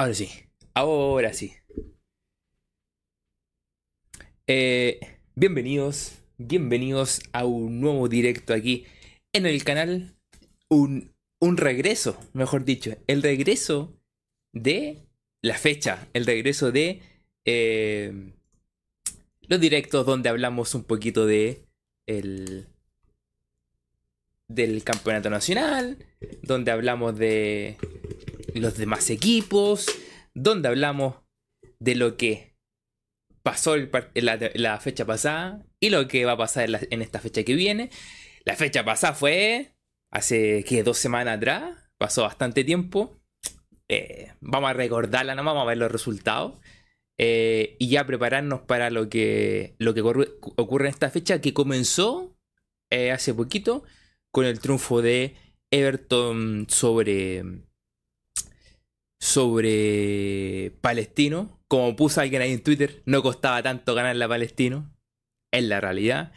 Ahora sí, ahora sí. Eh, bienvenidos, bienvenidos a un nuevo directo aquí en el canal. Un, un regreso, mejor dicho, el regreso de la fecha, el regreso de eh, los directos donde hablamos un poquito de el, del campeonato nacional, donde hablamos de los demás equipos, donde hablamos de lo que pasó la, fecha pasada y lo que va a pasar en, esta fecha que viene. La fecha pasada fue hace que dos semanas atrás, pasó bastante tiempo. Eh, vamos a recordarla nomás, vamos a ver los resultados. eh, y ya prepararnos para lo que, lo que ocurre, ocurre en esta fecha que comenzó eh, hace poquito con el triunfo de Everton sobre sobre Palestino. Como puso alguien ahí en Twitter, no costaba tanto ganarle a Palestino. Es la realidad.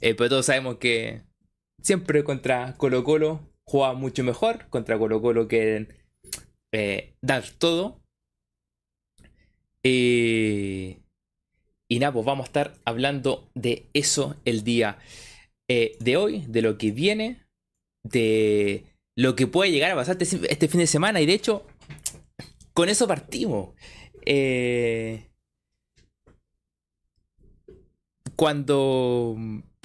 Eh, pero todos sabemos que siempre contra Colo Colo juega mucho mejor. Contra Colo Colo quieren eh, dar todo. Eh, y nada, pues vamos a estar hablando de eso el día eh, de hoy, de lo que viene, de lo que puede llegar a pasar este, este fin de semana. Y de hecho, con eso partimos. Eh, cuando,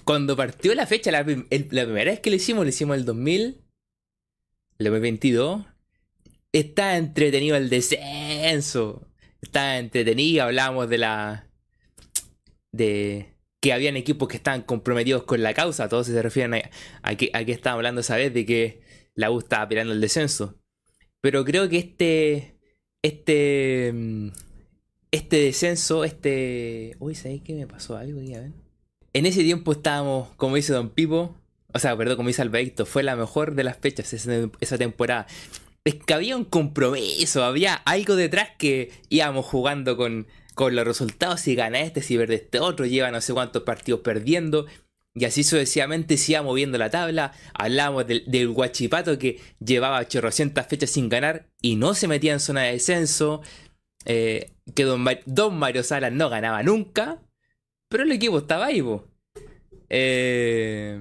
cuando partió la fecha, la, primera vez que lo hicimos, lo hicimos el 2000, el 2022, está entretenido el descenso. Está entretenido, hablábamos de la... de que habían equipos que estaban comprometidos con la causa, todos se refieren a, a que, que hablando esa vez de que la U estaba peleando el descenso. Pero creo que este. Este. mm, Este descenso, este. Uy, ¿sabéis qué me pasó algo ahí? A ver. En ese tiempo estábamos, como dice Don Pipo. O sea, perdón, como dice Alberto, fue la mejor de las fechas esa temporada. Es que había un compromiso, había algo detrás que íbamos jugando con, con los resultados. Si gana este, si pierde este otro, lleva no sé cuántos partidos perdiendo. Y así sucesivamente se iba moviendo la tabla. Hablábamos del, del Guachipato que llevaba 800 fechas sin ganar y no se metía en zona de descenso. Eh, que don, Ma- don Mario Salas no ganaba nunca. Pero el equipo estaba ahí, po. Eh,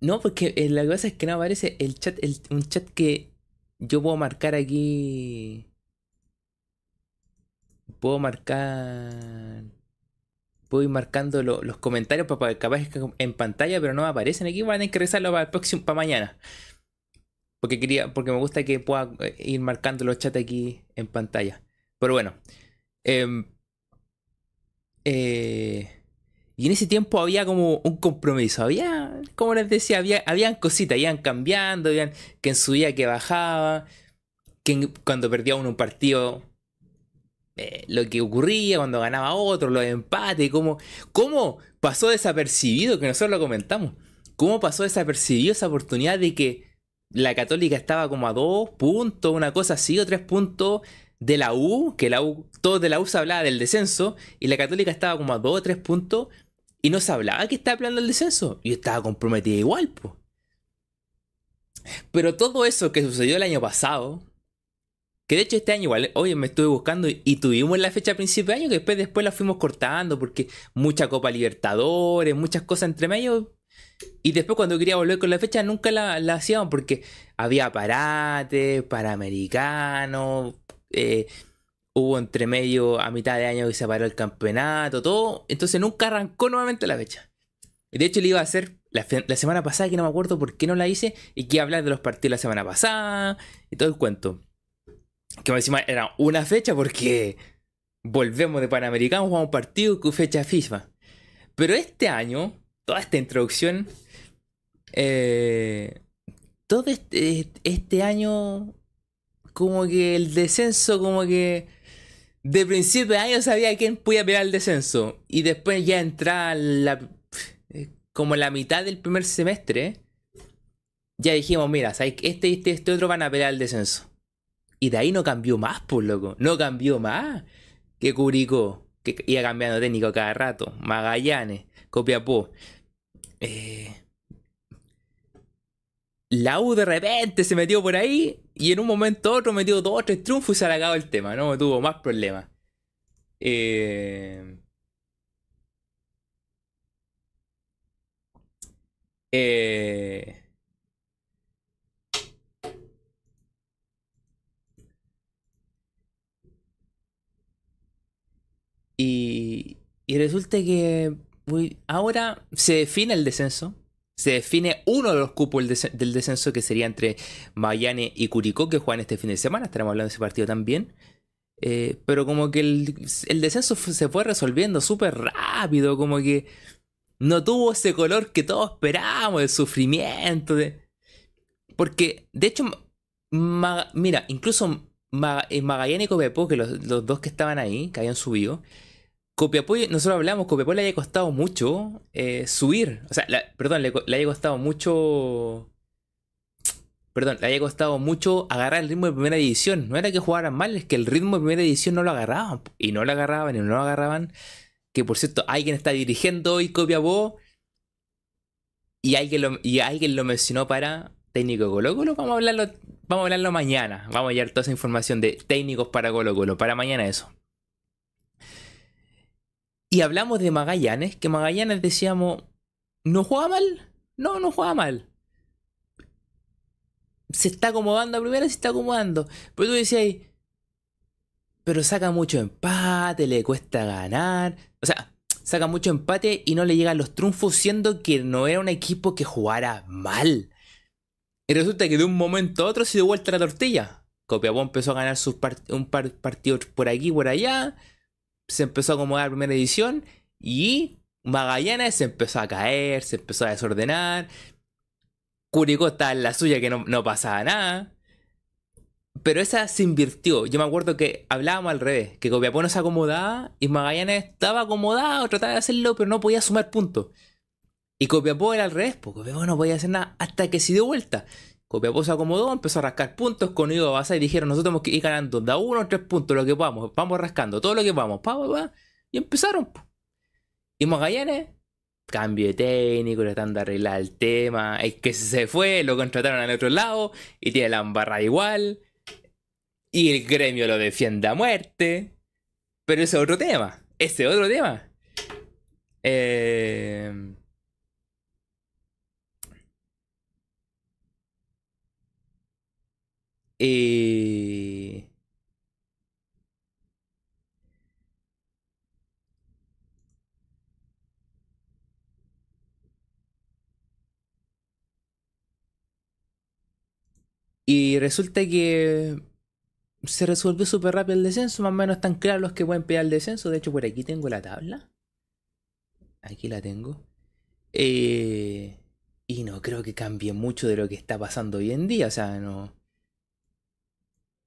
No, porque eh, la cosa es que no aparece el chat, el- un chat que yo puedo marcar aquí. Puedo marcar. Puedo ir marcando lo- los comentarios para que capaz que en pantalla, pero no aparecen aquí. Van a tener para el próximo, para mañana. Porque quería, porque me gusta que pueda eh, ir marcando los chats aquí en pantalla. Pero bueno. em, eh, y en ese tiempo había como un compromiso. Había, como les decía, había, habían cositas, iban cambiando, habían que en su día que bajaba, que en- cuando perdía uno un partido, eh, lo que ocurría, cuando ganaba otro, los empates, cómo, cómo pasó desapercibido, que nosotros lo comentamos, cómo pasó desapercibido esa oportunidad de que la Católica estaba como a dos puntos, una cosa así, o tres puntos de la U, que la U, todos de la U se hablaba del descenso, y la Católica estaba como a dos o tres puntos, y no se hablaba que estaba hablando del descenso, y estaba comprometida igual, pues. Pero todo eso que sucedió el año pasado, que de hecho este año igual, oye, me estuve buscando y, tuvimos la fecha a principio de año que después, después la fuimos cortando porque mucha Copa Libertadores, muchas cosas entre medio. Y después cuando quería volver con la fecha nunca la, la hacíamos porque había parate, panamericanos, eh, hubo entre medio a mitad de año que se paró el campeonato, todo. Entonces nunca arrancó nuevamente la fecha. Y de hecho le iba a hacer la, semana pasada, que no me acuerdo por qué no la hice, y que hablar de los partidos la semana pasada y todo el cuento. Que encima era una fecha porque volvemos de Panamericano, jugamos partido con fecha FIFA. Pero este año, toda esta introducción, eh, todo este, este año, como que el descenso, como que de principio de año sabía quién podía pelear el descenso. Y después ya entrar la, eh, como la mitad del primer semestre, ya dijimos, mira, este y este, este otro van a pelear el descenso. Y de ahí no cambió más, pues loco. No cambió más. Que Curicó, que iba cambiando técnico cada rato. Magallanes, Copiapó. Eh, la U de repente se metió por ahí y en un momento otro metió dos o tres triunfos y se ha acabado el tema, no tuvo más problemas. Eh, eh, y, y resulta que ahora se define el descenso se define uno de los cupos del descenso que sería entre Mayane y Curicó, que juegan este fin de semana. Estaremos hablando de ese partido también. Eh, pero como que el, descenso se fue resolviendo súper rápido, como que no tuvo ese color que todos esperábamos, de sufrimiento. Porque, de hecho, mira, incluso Magallanes y Copiapó, que los, los, dos que estaban ahí, que habían subido, Copiapó, nosotros hablamos, Copiapó le haya costado mucho eh, subir. O sea, perdón, le, haya costado mucho. Perdón, le haya costado mucho agarrar el ritmo de primera división. No era que jugaran mal, es que el ritmo de primera división no lo agarraban. Y no lo agarraban y no lo agarraban. Que por cierto, alguien está dirigiendo hoy Copiapó. Y alguien lo, lo mencionó para técnico de Colo Colo. Vamos a hablarlo, vamos a hablarlo mañana. Vamos a hallar toda esa información de técnicos para Colo Colo. Para mañana eso. Y hablamos de Magallanes, que Magallanes decíamos, ¿no juega mal? No, no juega mal. Se está acomodando a primera, se está acomodando. Pero tú decías, pero saca mucho empate, le cuesta ganar. O sea, saca mucho empate y no le llegan los triunfos, siendo que no era un equipo que jugara mal. Y resulta que de un momento a otro se dio vuelta la tortilla. Copiapó empezó a ganar sus un par partidos por aquí por allá se empezó a acomodar la primera edición y Magallanes se empezó a caer, se empezó a desordenar. Curicó estaba en la suya que no, pasaba nada. Pero esa se invirtió. Yo me acuerdo que hablábamos al revés, que Copiapó no se acomodaba y Magallanes estaba acomodado, trataba de hacerlo, pero no podía sumar puntos. Y Copiapó era al revés, porque Copiapó no podía hacer nada hasta que se dio vuelta. Copiapó se acomodó, empezó a rascar puntos con Ido Basa y dijeron, nosotros tenemos que ir ganando da uno tres puntos, lo que podamos, vamos rascando, todo lo que podamos, pa, pa, y empezaron. Y Magallanes, cambio de técnico, tratando de arreglar el tema, es que se fue, lo contrataron al otro lado y tiene la embarrada igual. Y el gremio lo defiende a muerte. Pero ese es otro tema, ese es otro tema. Eh... Eh, y resulta que se resolvió súper rápido el descenso, más o menos están claros los que pueden pegar el descenso. De hecho, por aquí tengo la tabla. Aquí la tengo. Eh, y no creo que cambie mucho de lo que está pasando hoy en día. O sea, no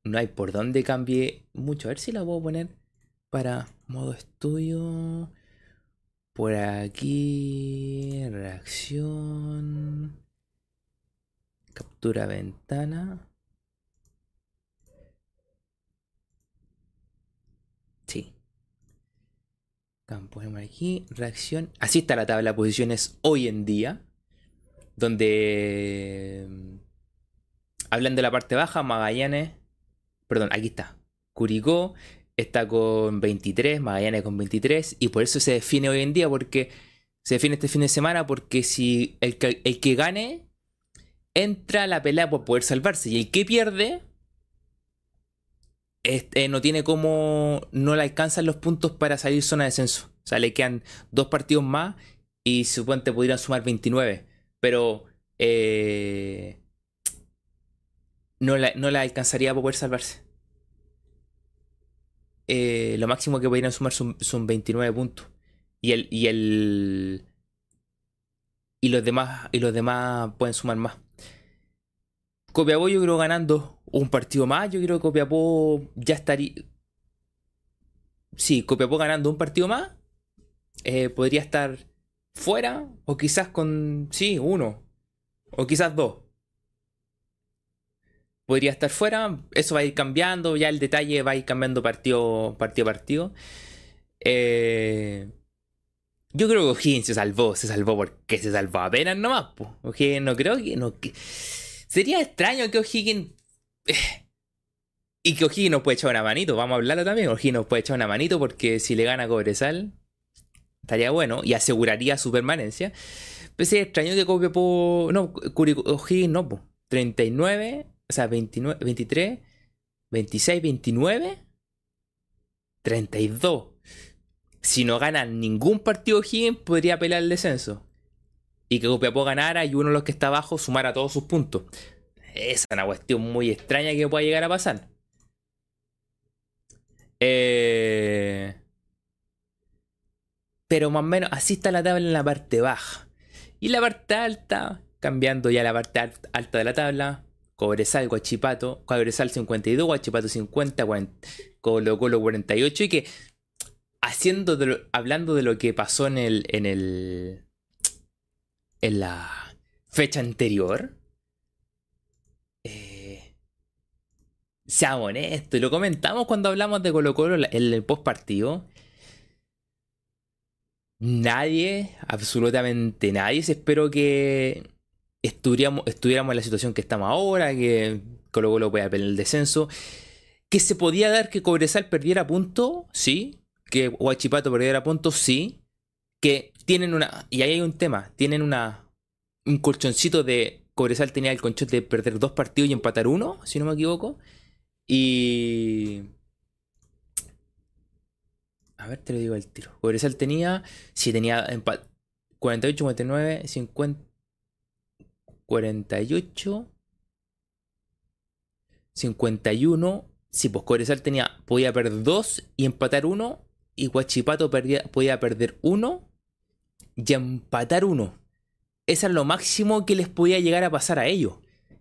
no hay por dónde cambie mucho. A ver si la puedo poner para modo estudio. Por aquí, reacción. Captura ventana. Sí. Campo aquí, reacción. Así está la tabla de posiciones hoy en día. Donde mm, hablan de la parte baja, Magallanes Perdón, aquí está. Curicó está con 23, Magallanes con 23, y por eso se define hoy en día, porque se define este fin de semana, porque si el que, el que gane entra a la pelea por poder salvarse, y el que pierde este, no tiene como, no le alcanzan los puntos para salir zona de descenso. O sea, le quedan dos partidos más y suponte podrían sumar 29, pero eh, no la, no la alcanzaría para poder salvarse. Eh, lo máximo que podrían sumar son, 29 puntos. Y el, y el. Y los demás. Y los demás pueden sumar más. Copiapó yo creo ganando un partido más. Yo creo que Copiapó ya estaría. Sí, Copiapó ganando un partido más. Eh, podría estar fuera. O quizás con. Sí, uno. O quizás dos podría estar fuera. Eso va a ir cambiando, ya el detalle va a ir cambiando partido, a partido. Eh, yo creo que O'Higgins se salvó, se salvó porque se salvó apenas nomás. O'Higgins no creo que, no, Sería extraño que O'Higgins. Y que O'Higgins nos puede echar una manito, vamos a hablarlo también. O'Higgins nos puede echar una manito porque si le gana Cobresal, estaría bueno y aseguraría su permanencia. Pero sería extraño que Copiapó. No, O'Higgins no, 39, o sea, 29, 23, 26, 29, 32. Si no gana ningún partido O'Higgins, podría pelear el descenso. Y que Copiapó ganara y uno de los que está abajo sumara todos sus puntos. Esa es una cuestión muy extraña que pueda llegar a pasar. Eh... Pero más o menos así está la tabla en la parte baja. Y la parte alta, cambiando ya la parte alta de la tabla, Cobresal, Guachipato, Cobresal 52, Guachipato 50, 40, Colo Colo 48 y que haciendo hablando de lo que pasó en el en el en la fecha anterior eh, seamos honestos, lo comentamos cuando hablamos de Colo Colo en el post partido nadie, absolutamente nadie, se esperó que estuviéramos, en la situación que estamos ahora, que Colo Colo pueda pelear el descenso, que se podía dar que Cobresal perdiera puntos, sí, que Huachipato perdiera puntos, sí, que tienen una, y ahí hay un tema, tienen una, un colchoncito de, Cobresal tenía el colchón de perder dos partidos y empatar uno, si no me equivoco, y a ver, te lo digo al tiro. Cobresal tenía. Si tenía 48, 59, 50. 48. 51. Si pues Cobresal tenía. Podía perder 2 y empatar 1. Y Guachipato podía perder 1 y empatar 1. Ese era lo máximo que les podía llegar a pasar a ellos.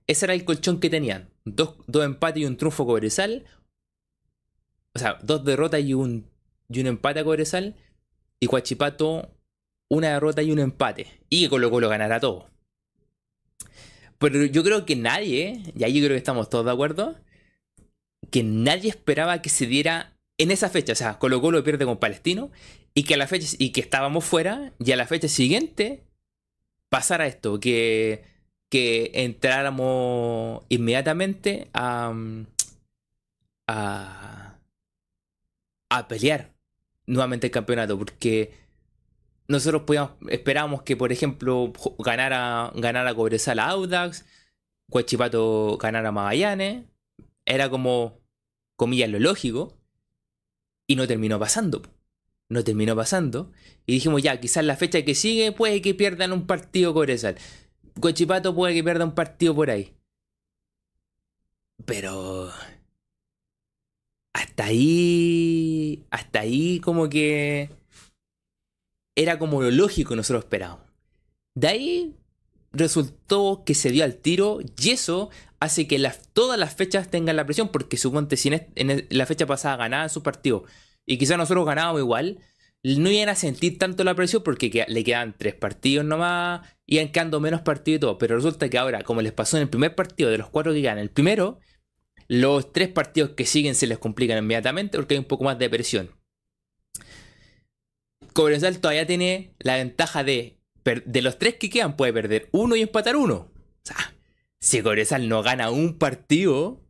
Ese era el colchón que tenían. Dos, dos empates y un triunfo Cobresal. O sea, dos derrotas y un y un empate a Cobresal. Y Cuachipato una derrota y un empate. Y que Colo Colo ganará todo. Pero yo creo que nadie, y ahí yo creo que estamos todos de acuerdo, que nadie esperaba que se diera en esa fecha. O sea, Colo Colo pierde con Palestino y que a la fecha y que estábamos fuera y a la fecha siguiente pasara esto, que, que entráramos inmediatamente a, a, a pelear nuevamente el campeonato, porque nosotros podíamos, esperábamos que, por ejemplo, ganara, ganara Cobresal a Audax, Guachipato ganara a Magallanes, era como, comillas, lo lógico, y no terminó pasando. No terminó pasando. Y dijimos, ya, quizás la fecha que sigue puede que pierdan un partido Cobresal. Guachipato puede que pierda un partido por ahí. Pero hasta ahí, hasta ahí como que era como lo lógico que nosotros esperábamos. De ahí resultó que se dio al tiro y eso hace que todas las fechas tengan la presión porque suponte si en, la fecha pasada ganaban su partido y quizás nosotros ganábamos igual, no iban a sentir tanto la presión porque le quedan tres partidos nomás, iban quedando menos partidos y todo, pero resulta que ahora, como les pasó en el primer partido de los cuatro que ganan, el primero, los tres partidos que siguen se les complican inmediatamente porque hay un poco más de presión. Cobresal todavía tiene la ventaja de, de los tres que quedan, puede perder uno y empatar uno. O sea, si Cobresal no gana un partido,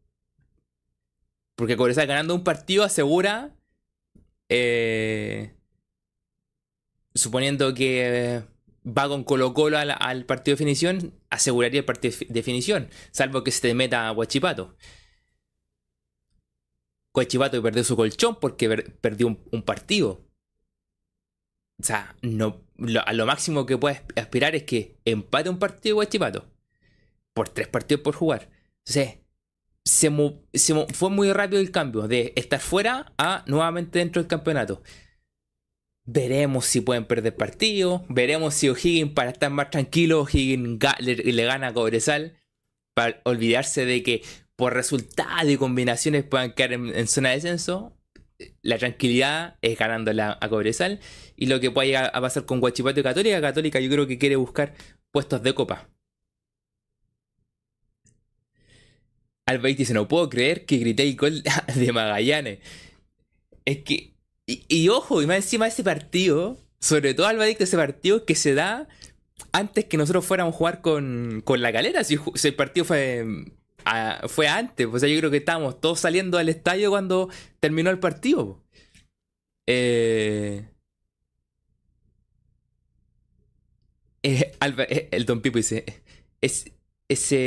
porque Cobresal ganando un partido asegura, eh, suponiendo que va con Colo Colo al, partido de definición, aseguraría el partido de definición, salvo que se te meta a Guachipato. Coachivato perdió su colchón porque perdió un, partido. O sea, no, a lo máximo que puede aspirar es que empate un partido Guachipato. Por tres partidos por jugar. Entonces, se, fue muy rápido el cambio de estar fuera a nuevamente dentro del campeonato. Veremos si pueden perder partido. Veremos si O'Higgins, para estar más tranquilo, O'Higgins le, le, gana a Cobresal. Para olvidarse de que por resultado y combinaciones puedan quedar en, zona de descenso, la tranquilidad es ganando a Cobresal. Y lo que puede llegar a pasar con Guachipato Católica, Católica yo creo que quiere buscar puestos de copa. Albaiti dice, no puedo creer que grité el gol de Magallanes. Es que, y, ojo, y más encima de ese partido, sobre todo Albaiti ese partido que se da antes que nosotros fuéramos a jugar con, con la calera, si, el partido fue, fue antes, o sea, yo creo que estábamos todos saliendo al estadio cuando terminó el partido. Eh, eh, eh, el Don Pipo dice, es, ese,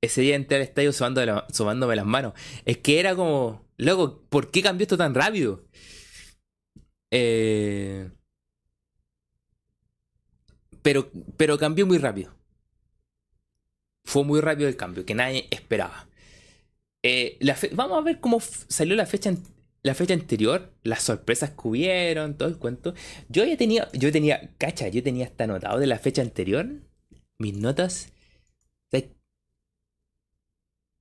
ese día entré al estadio sobándome las manos. Es que era como, luego, ¿por qué cambió esto tan rápido? Pero cambió muy rápido. Fue muy rápido el cambio, que nadie esperaba. Eh, vamos a ver cómo salió la fecha, la fecha anterior, las sorpresas que hubieron, todo el cuento. Yo ya tenía, yo tenía, cacha, yo tenía hasta anotado de la fecha anterior, mis notas.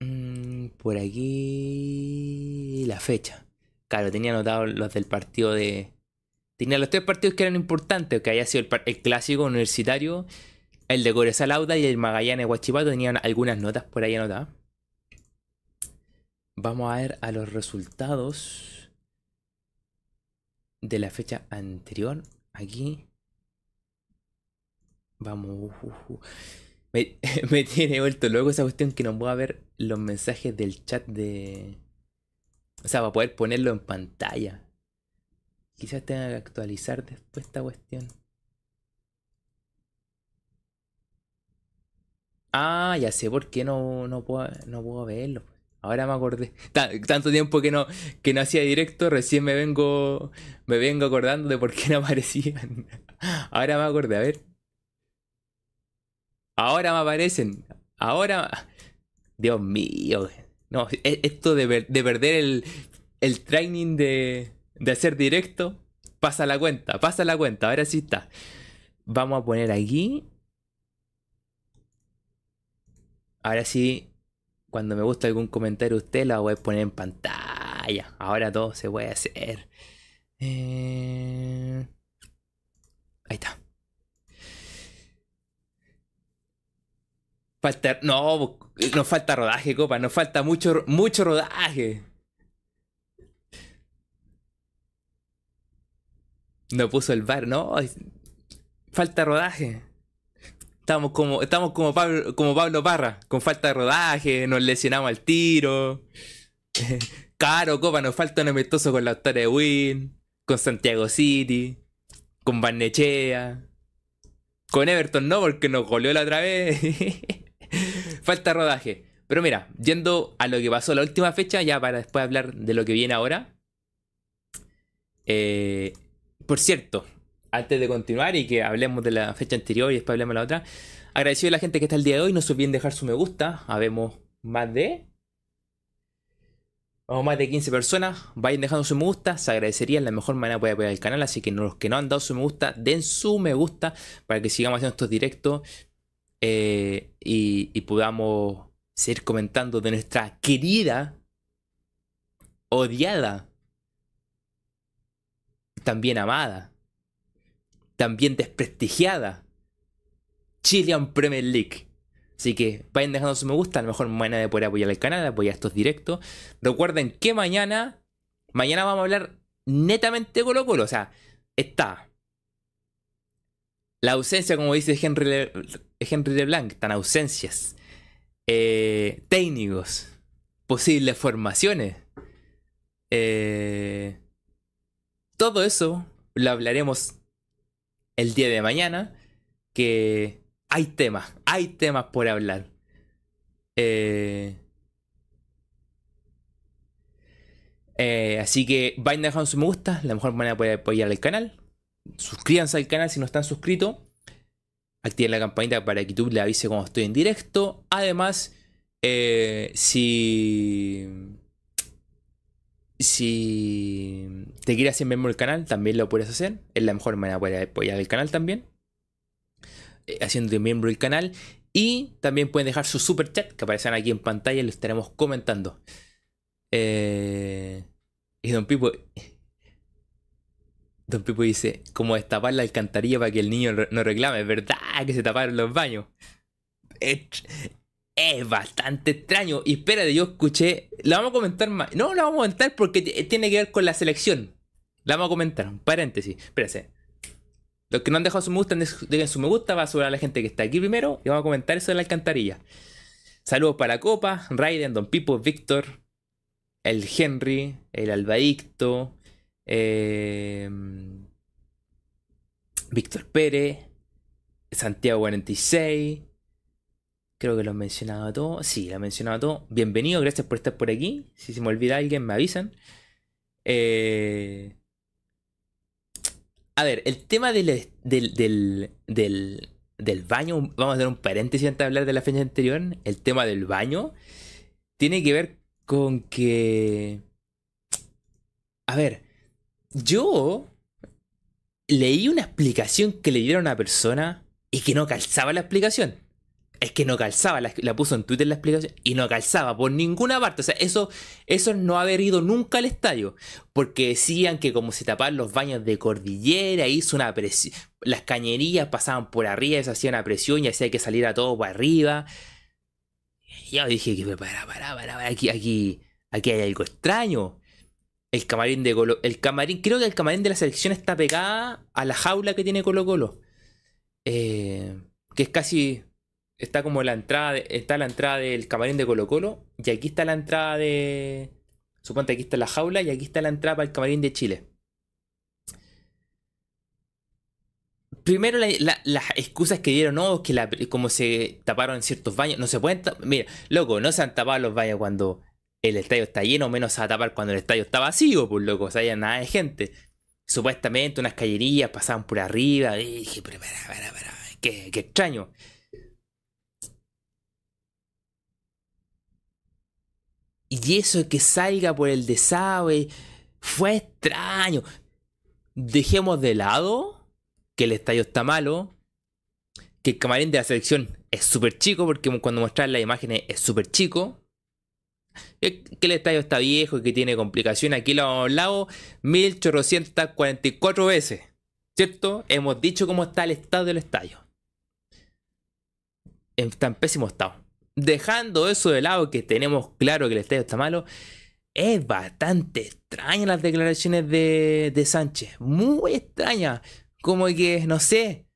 Mm, por aquí la fecha. Claro, tenía anotado los del partido de, Tenía los tres partidos que eran importantes, que haya sido el, clásico universitario, el de Corea Lauda y el Magallanes Huachipato tenían algunas notas por ahí anotadas. Vamos a ver a los resultados de la fecha anterior. Aquí. Vamos. Uh, uh, uh. Me, me, tiene vuelto loco esa cuestión que no puedo ver los mensajes del chat de. O sea, para poder ponerlo en pantalla. Quizás tenga que actualizar después esta cuestión. Ah, ya sé por qué no, no, puedo, no puedo verlo. Ahora me acordé. tanto tiempo que no, que no hacía directo, recién me vengo, me vengo acordando de por qué no aparecían. Ahora me acordé, a ver. Ahora me aparecen. Ahora. Dios mío. No, e, esto de, de perder el, el training de, de hacer directo, pasa la cuenta, pasa la cuenta, ahora sí está. Vamos a poner aquí. Ahora sí, cuando me gusta algún comentario usted, la voy a poner en pantalla. Ahora todo se puede hacer. Eh, ahí está. Falta. No, nos falta rodaje, copa. Nos falta mucho, mucho rodaje. No puso el bar, no. Falta rodaje. Estamos como, estamos como Pablo, como Pablo Parra, con falta de rodaje, nos lesionamos al tiro. Caro, copa, nos falta un amistoso con la autora de Win, con Santiago City, con Barnechea. Con Everton no, porque nos goleó la otra vez. falta rodaje. Pero mira, yendo a lo que pasó la última fecha, ya para después hablar de lo que viene ahora. Eh, por cierto, antes de continuar y que hablemos de la fecha anterior y después hablemos de la otra, agradecido a la gente que está el día de hoy. No se olviden dejar su me gusta. Habemos más de. Vamos más de 15 personas. Vayan dejando su me gusta. Se agradecería. La mejor manera de apoyar el canal. Así que los que no han dado su me gusta, den su me gusta para que sigamos haciendo estos directos eh, y podamos seguir comentando de nuestra querida, odiada también amada, también desprestigiada. Chilean Premier League. Así que vayan dejando su me gusta, a lo mejor manera de poder apoyar el canal, apoyar estos directos. Recuerden que mañana, mañana vamos a hablar netamente Colo Colo. O sea, está la ausencia, como dice Henry, Henry LeBlanc, están ausencias. Eh, técnicos, posibles formaciones. Eh, todo eso lo hablaremos el día de mañana, que hay temas, hay temas por hablar. Eh, eh, así que vayan dejando su me gusta, la mejor manera de apoyar el canal. Suscríbanse al canal si no están suscritos. Activen la campanita para que YouTube le avise cuando estoy en directo. Además, eh, si si te quieres hacer miembro del canal, también lo puedes hacer. Es la mejor manera de apoyar el canal también. Eh, haciéndote miembro del canal. Y también pueden dejar su super chat que aparecerán aquí en pantalla y lo estaremos comentando. Eh, y Don Pipo. Don Pipo dice: Como destapar la alcantarilla para que el niño no reclame. Es verdad que se taparon los baños bastante extraño. Y espérate, yo escuché. La vamos a comentar más. No, la vamos a comentar porque tiene que ver con la selección. La vamos a comentar. Paréntesis. Espérate. Los que no han dejado su me gusta, dejen su me gusta, va a subir a la gente que está aquí primero y vamos a comentar eso de la alcantarilla. Saludos para Copa, Raiden, Don Pipo, Víctor, el Henry, el Albaicto, eh, Víctor Pérez, Santiago 46. Creo que lo he mencionado a todos. Sí, lo he mencionado a todos. Bienvenido, gracias por estar por aquí. Si se me olvida alguien, me avisan. Eh, a ver, el tema del, del, del, baño, vamos a hacer un paréntesis antes de hablar de la fecha anterior. El tema del baño tiene que ver con que... A ver, yo leí una explicación que le dieron a una persona y que no calzaba la explicación. Es que no calzaba, la, puso en Twitter la explicación y no calzaba por ninguna parte. O sea, eso, no haber ido nunca al estadio. Porque decían que como se tapaban los baños de cordillera, hizo una presión. Las cañerías pasaban por arriba, se hacía una presión y hacía que saliera todo para arriba. Y yo dije que para, para, para, aquí, aquí, aquí hay algo extraño. El camarín de Colo. El camarín. Creo que el camarín de la selección está pegada a la jaula que tiene Colo Colo. Eh, que es casi. Está como la entrada. está la entrada del camarín de Colo Colo. Y aquí está la entrada de. Suponte aquí está la jaula y aquí está la entrada para el camarín de Chile. Primero las excusas que dieron, no, que la, como se taparon ciertos baños, no se pueden Mira, loco, no se han tapado los baños cuando el estadio está lleno, menos a tapar cuando el estadio está vacío, pues loco, o sea, hay nada de gente. Supuestamente unas callerías pasaban por arriba, y dije, pero para, para, para, qué, qué extraño. Y eso que salga por el desagüe fue extraño. Dejemos de lado que el estadio está malo, que el camarín de la selección es súper chico, porque cuando mostrar las imágenes es súper chico que el estadio está viejo y que tiene complicaciones. Aquí lo hemos hablado 1844 veces. ¿Cierto? Hemos dicho cómo está el estado del estadio. Está en pésimo estado. Dejando eso de lado, que tenemos claro que el estadio está malo, es bastante extraña las declaraciones de, de Sánchez. Muy extraña. Como que, no sé.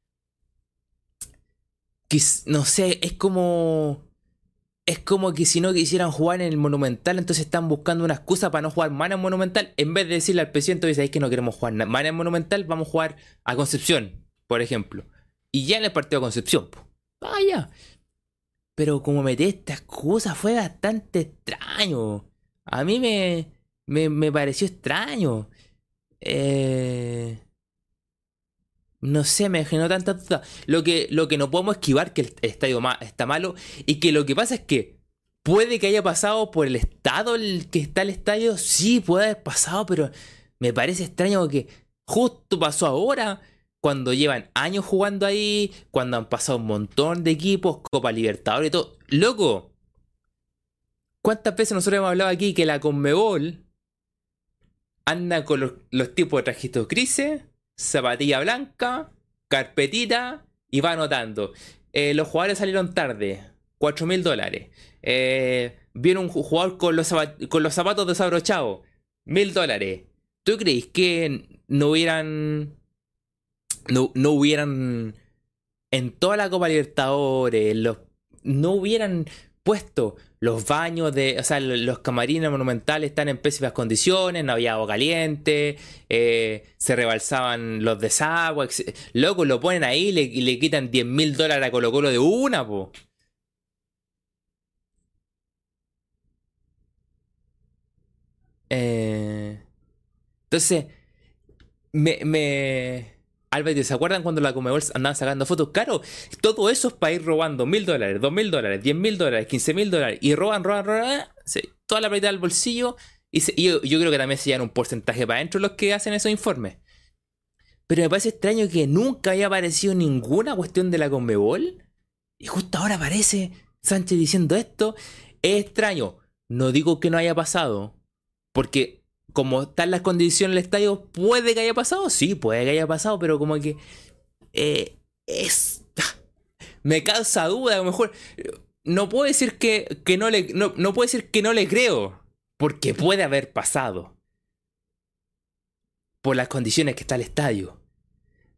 No sé, es como es como que si no quisieran jugar en el Monumental, entonces están buscando una excusa para no jugar más en Monumental. En vez de decirle al presidente, dice, que no queremos jugar más en Monumental, vamos a jugar a Concepción, por ejemplo. Y ya en el partido de Concepción. Vaya. Pero como metí esta excusa fue bastante extraño. A mí me, me, me pareció extraño. Eh... No sé, me generó tanta duda. Lo que, lo que no podemos esquivar que el estadio está malo y que lo que pasa es que puede que haya pasado por el estado el que está el estadio. Sí, puede haber pasado, pero me parece extraño que justo pasó ahora, cuando llevan años jugando ahí, cuando han pasado un montón de equipos, Copa Libertadores y todo. Loco, ¿cuántas veces nosotros hemos hablado aquí que la Conmebol anda con los, tipos de trajitos grises? zapatilla blanca, carpetita y va anotando. Eh, los jugadores salieron tarde, 4 mil dólares. Eh, viene un jugador con los, con los zapatos desabrochados, mil dólares. ¿Tú crees que no hubieran. No, no hubieran. En toda la Copa Libertadores, los, no hubieran puesto los baños de, o sea, los camarines monumentales están en pésimas condiciones, no había agua caliente, eh, se rebalsaban los desagües, loco, lo ponen ahí y le, quitan 10 mil dólares a Colo Colo de una, po. Eh, entonces, me, me, Álvarez, ¿se acuerdan cuando la Comebol andaba sacando fotos? Claro, todo eso es para ir robando mil dólares, dos mil dólares, diez mil dólares, quince mil dólares. Y roban, roban, roban, toda la plata del bolsillo. Y, yo, creo que también se llevan un porcentaje para adentro los que hacen esos informes. Pero me parece extraño que nunca haya aparecido ninguna cuestión de la Conmebol. Y justo ahora aparece Sánchez diciendo esto. Es extraño. No digo que no haya pasado. Porque como están las condiciones del estadio, puede que haya pasado, sí, puede que haya pasado, pero como que eh, es... Me causa duda, a lo mejor... No puedo decir que, que no le... No, no puedo decir que no le creo, porque puede haber pasado. Por las condiciones que está el estadio.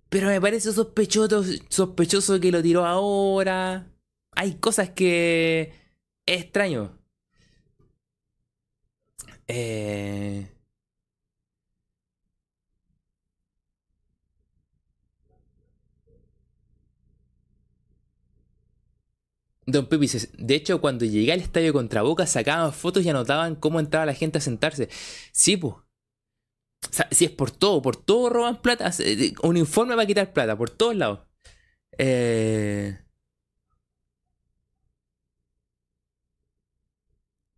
Pero me parece sospechoso, sospechoso que lo tiró ahora. Hay cosas que... Es extraño. Eh... Don Pepe dice, de hecho, cuando llegué al estadio contra Boca, sacaban fotos y anotaban cómo entraba la gente a sentarse. Sí, pues. si es por todo, por todo roban plata. Un informe va a quitar plata, por todos lados. Eh...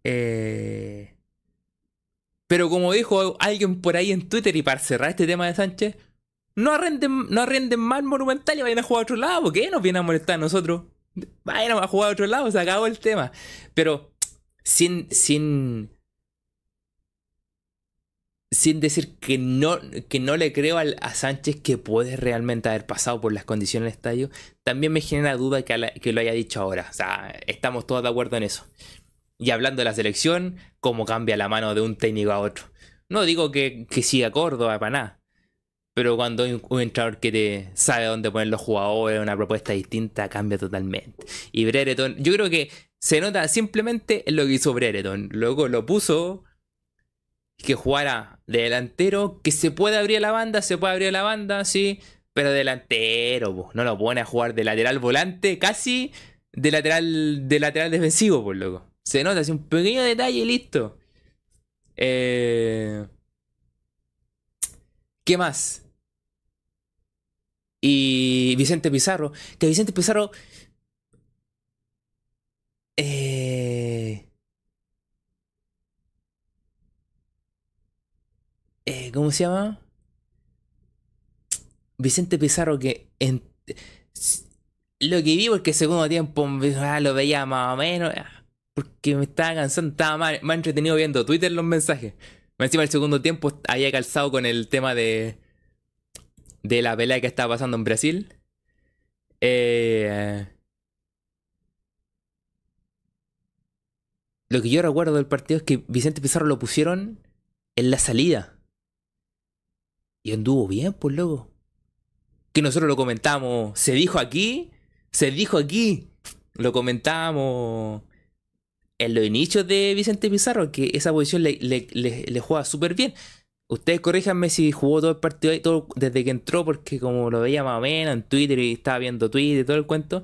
Eh... Pero como dijo alguien por ahí en Twitter y para cerrar este tema de Sánchez, no arrenden, no arrenden más Monumental y vayan a jugar a otro lado, ¿por qué nos vienen a molestar a nosotros? Vayan a jugar a otro lado, se acabó el tema. Pero sin, sin, sin decir que no, que no le creo a Sánchez que puede realmente haber pasado por las condiciones del estadio, también me genera duda que, lo haya dicho ahora. O sea, estamos todos de acuerdo en eso. Y hablando de la selección, cómo cambia la mano de un técnico a otro. No digo que, que siga Córdoba para nada, pero cuando hay un, entrenador que te sabe dónde poner los jugadores, una propuesta distinta, cambia totalmente. Y Brereton, yo creo que se nota simplemente en lo que hizo Brereton. Luego lo puso que jugara de delantero, que se puede abrir la banda, se puede abrir la banda, sí, pero delantero, no lo pone a jugar de lateral volante, casi de lateral, de lateral defensivo, por loco. Se nota, así un pequeño detalle y listo. Eh... ¿Qué más? Y Vicente Pizarro. Que Vicente Pizarro. Eh, eh, ¿Cómo se llama? Vicente Pizarro que en, lo que vi porque segundo tiempo ah, lo veía más o menos ah, porque me estaba cansando, estaba más, más entretenido viendo Twitter los mensajes. Encima el segundo tiempo había calzado con el tema de de la pelea que estaba pasando en Brasil. Eh, lo que yo recuerdo del partido es que Vicente Pizarro lo pusieron en la salida. Y anduvo bien, pues loco. Que nosotros lo comentamos. Se dijo aquí. Se dijo aquí. Lo comentamos en los inicios de Vicente Pizarro. Que esa posición le, le juega súper bien. Ustedes corríjanme si jugó todo el partido ahí, todo, desde que entró, porque como lo veía más o menos en Twitter y estaba viendo Twitter y todo el cuento.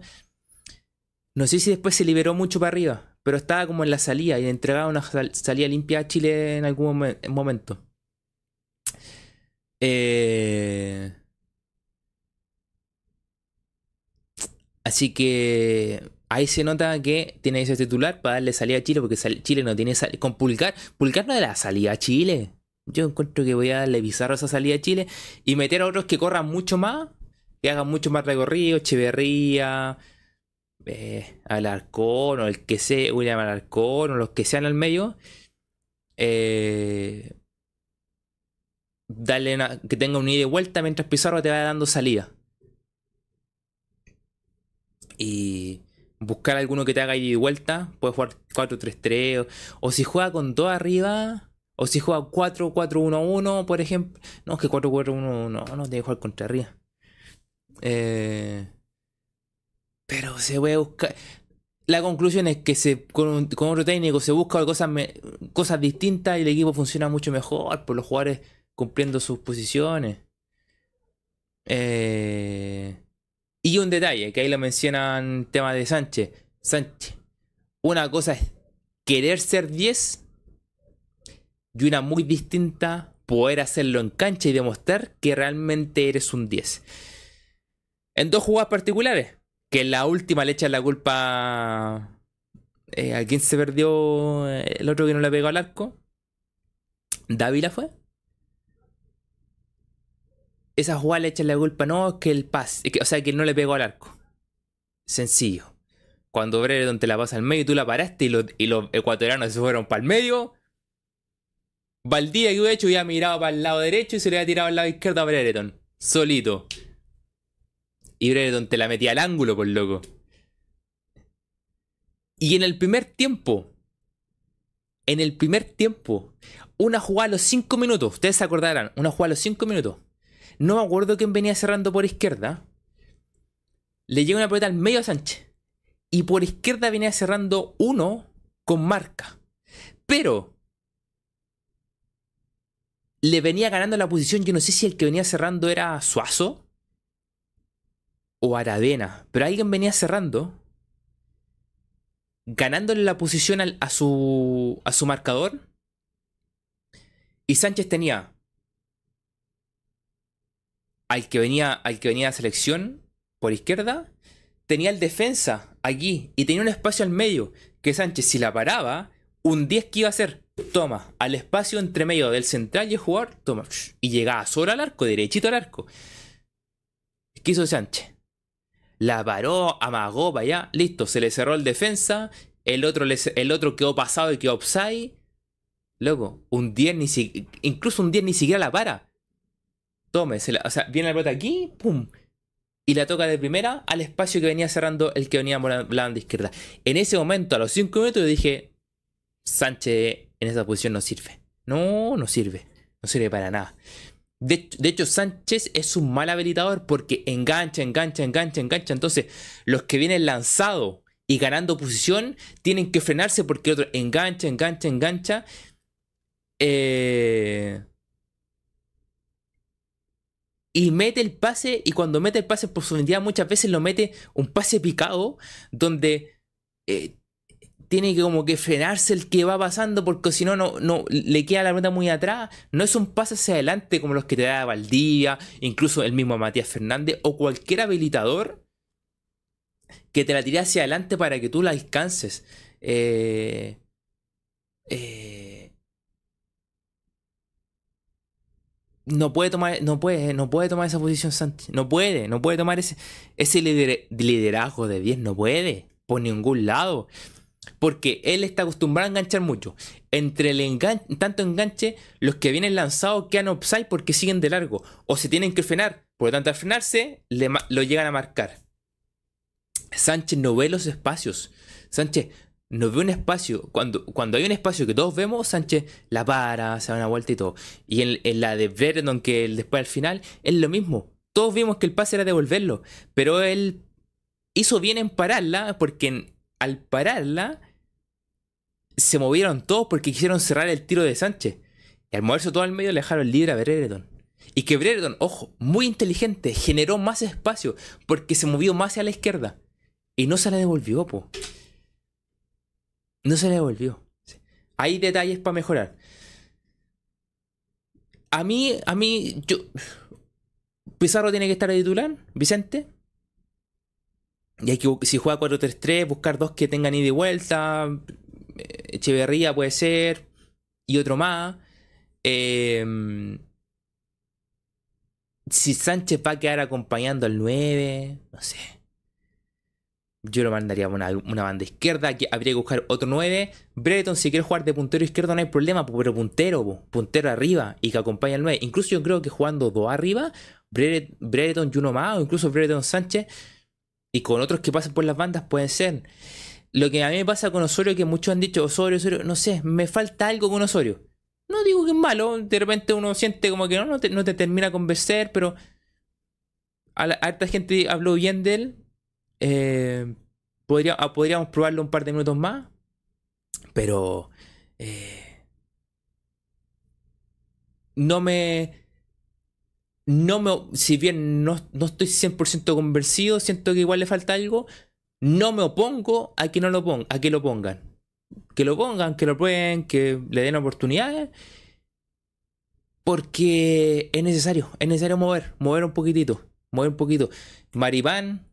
No sé si después se liberó mucho para arriba, pero estaba como en la salida y entregaba una salida limpia a Chile en algún momento. Eh, así que ahí se nota que tiene ese titular para darle salida a Chile, porque Chile no tiene salida. Con Pulgar, Pulgar no de la salida a Chile. Yo encuentro que voy a darle bizarro esa salida a Chile y meter a otros que corran mucho más, que hagan mucho más recorrido, Echeverría, eh, Alarcón o el que sea, William Alarcón o los que sean al medio. Eh, darle que tenga un ida y vuelta mientras Pizarro te vaya dando salida. Y buscar alguno que te haga ida y vuelta. Puedes jugar 4-3-3. O, o si juega con dos arriba o si juega 4-4-1-1, por ejemplo. No, es que 4-4-1 no, tiene que jugar contra arriba. Eh, pero se puede buscar. La conclusión es que se, con, otro técnico se busca cosas, cosas distintas y el equipo funciona mucho mejor por los jugadores cumpliendo sus posiciones. Eh, y un detalle, que ahí lo mencionan tema de Sánchez. Sánchez, una cosa es querer ser 10 y una muy distinta poder hacerlo en cancha y demostrar que realmente eres un 10. En dos jugadas particulares, que la última le echa la culpa eh, a quien se perdió eh, el otro que no le pegó al arco. Dávila fue. Esa jugada le echa la culpa, no, que el pase, o sea, que no le pegó al arco. Sencillo. Cuando Brereton te la pasa al medio y tú la paraste y y los ecuatorianos se fueron para el medio, Valdía que hubiera hecho hubiera mirado para el lado derecho y se le había tirado al lado izquierdo a Brereton. Solito. Y Brereton te la metía al ángulo, por loco. Y en el primer tiempo. En el primer tiempo. Una jugada a los 5 minutos. Ustedes se acordarán. Una jugada a los 5 minutos. No me acuerdo quién venía cerrando por izquierda. Le llega una pelota al medio a Sánchez. Y por izquierda venía cerrando uno con marca. Pero le venía ganando la posición. Yo no sé si el que venía cerrando era Suazo o Aravena. Pero alguien venía cerrando. Ganándole la posición a, su, a su marcador. Y Sánchez tenía al que venía, al que venía a selección por izquierda, tenía el defensa aquí y tenía un espacio al medio que Sánchez si la paraba, un 10 que iba a hacer, toma, al espacio entre medio del central y el jugador, toma, y llegaba solo al arco, derechito al arco. ¿Qué hizo Sánchez? La paró, amagó para allá, listo, se le cerró el defensa, el otro, el otro quedó pasado y quedó upside. Loco, un 10 ni incluso un 10 ni siquiera la para. Tome, o sea, viene la pelota aquí, pum, y la toca de primera al espacio que venía cerrando el que venía por la banda izquierda. En ese momento, a los 5 minutos, dije, Sánchez en esa posición no sirve. No, no sirve. No sirve para nada. De, hecho, Sánchez es un mal habilitador porque engancha, engancha, engancha, engancha. Entonces, los que vienen lanzados y ganando posición tienen que frenarse porque otro engancha, engancha, engancha. Eh, y mete el pase y cuando mete el pase por su profundidad muchas veces lo mete un pase picado donde eh, tiene que como que frenarse el que va pasando porque si no, no le queda la rueda muy atrás. No es un pase hacia adelante como los que te da Valdivia, incluso el mismo Matías Fernández o cualquier habilitador que te la tire hacia adelante para que tú la alcances. eh, eh no puede tomar, no puede, no puede tomar esa posición Sánchez. No puede, no puede tomar ese, ese liderazgo de 10, no puede, por ningún lado. Porque él está acostumbrado a enganchar mucho. Entre el tanto enganche, los que vienen lanzados quedan upside porque siguen de largo. O se tienen que frenar. Por lo tanto, al frenarse, lo llegan a marcar. Sánchez no ve los espacios. Sánchez no ve un espacio. Cuando, cuando hay un espacio que todos vemos, Sánchez la para, se da una vuelta y todo. Y en, la de Verdon, que después al final, es lo mismo. Todos vimos que el pase era devolverlo. Pero él hizo bien en pararla, porque al pararla, se movieron todos porque quisieron cerrar el tiro de Sánchez. Y al moverse todo al medio, le dejaron libre a Brereton. Y que Brereton, ojo, muy inteligente, generó más espacio porque se movió más hacia la izquierda. Y no se la devolvió, po. No se le devolvió. Hay detalles para mejorar. A mí, a mí, yo. Pizarro tiene que estar de titular, Vicente. Y hay que, si juega 4-3-3, buscar dos que tengan ida y vuelta. Echeverría puede ser. Y otro más. Em, si Sánchez va a quedar acompañando al 9, no sé. Yo lo mandaría a una, banda izquierda. Que habría que buscar otro 9. Breton, si quiere jugar de puntero izquierdo, no hay problema. Pero puntero, puntero arriba. Y que acompañe al 9. Incluso yo creo que jugando dos arriba. Breton y uno más. O incluso Breton Sánchez. Y con otros que pasen por las bandas pueden ser. Lo que a mí me pasa con Osorio, que muchos han dicho Osorio, Osorio, no sé, me falta algo con Osorio. No digo que es malo, de repente uno siente como que no, no te, termina a convencer, pero a, la, a gente habló bien de él, eh, ah, podríamos probarlo un par de minutos más. Pero... Eh, no me... No me... Si bien no, estoy 100% convencido, siento que igual le falta algo. No me opongo a que no lo pongan, a que lo pongan. Que lo pongan, que lo prueben, que le den oportunidades. Porque es necesario, es necesario mover, mover un poquitito, mover un poquito. Maripán,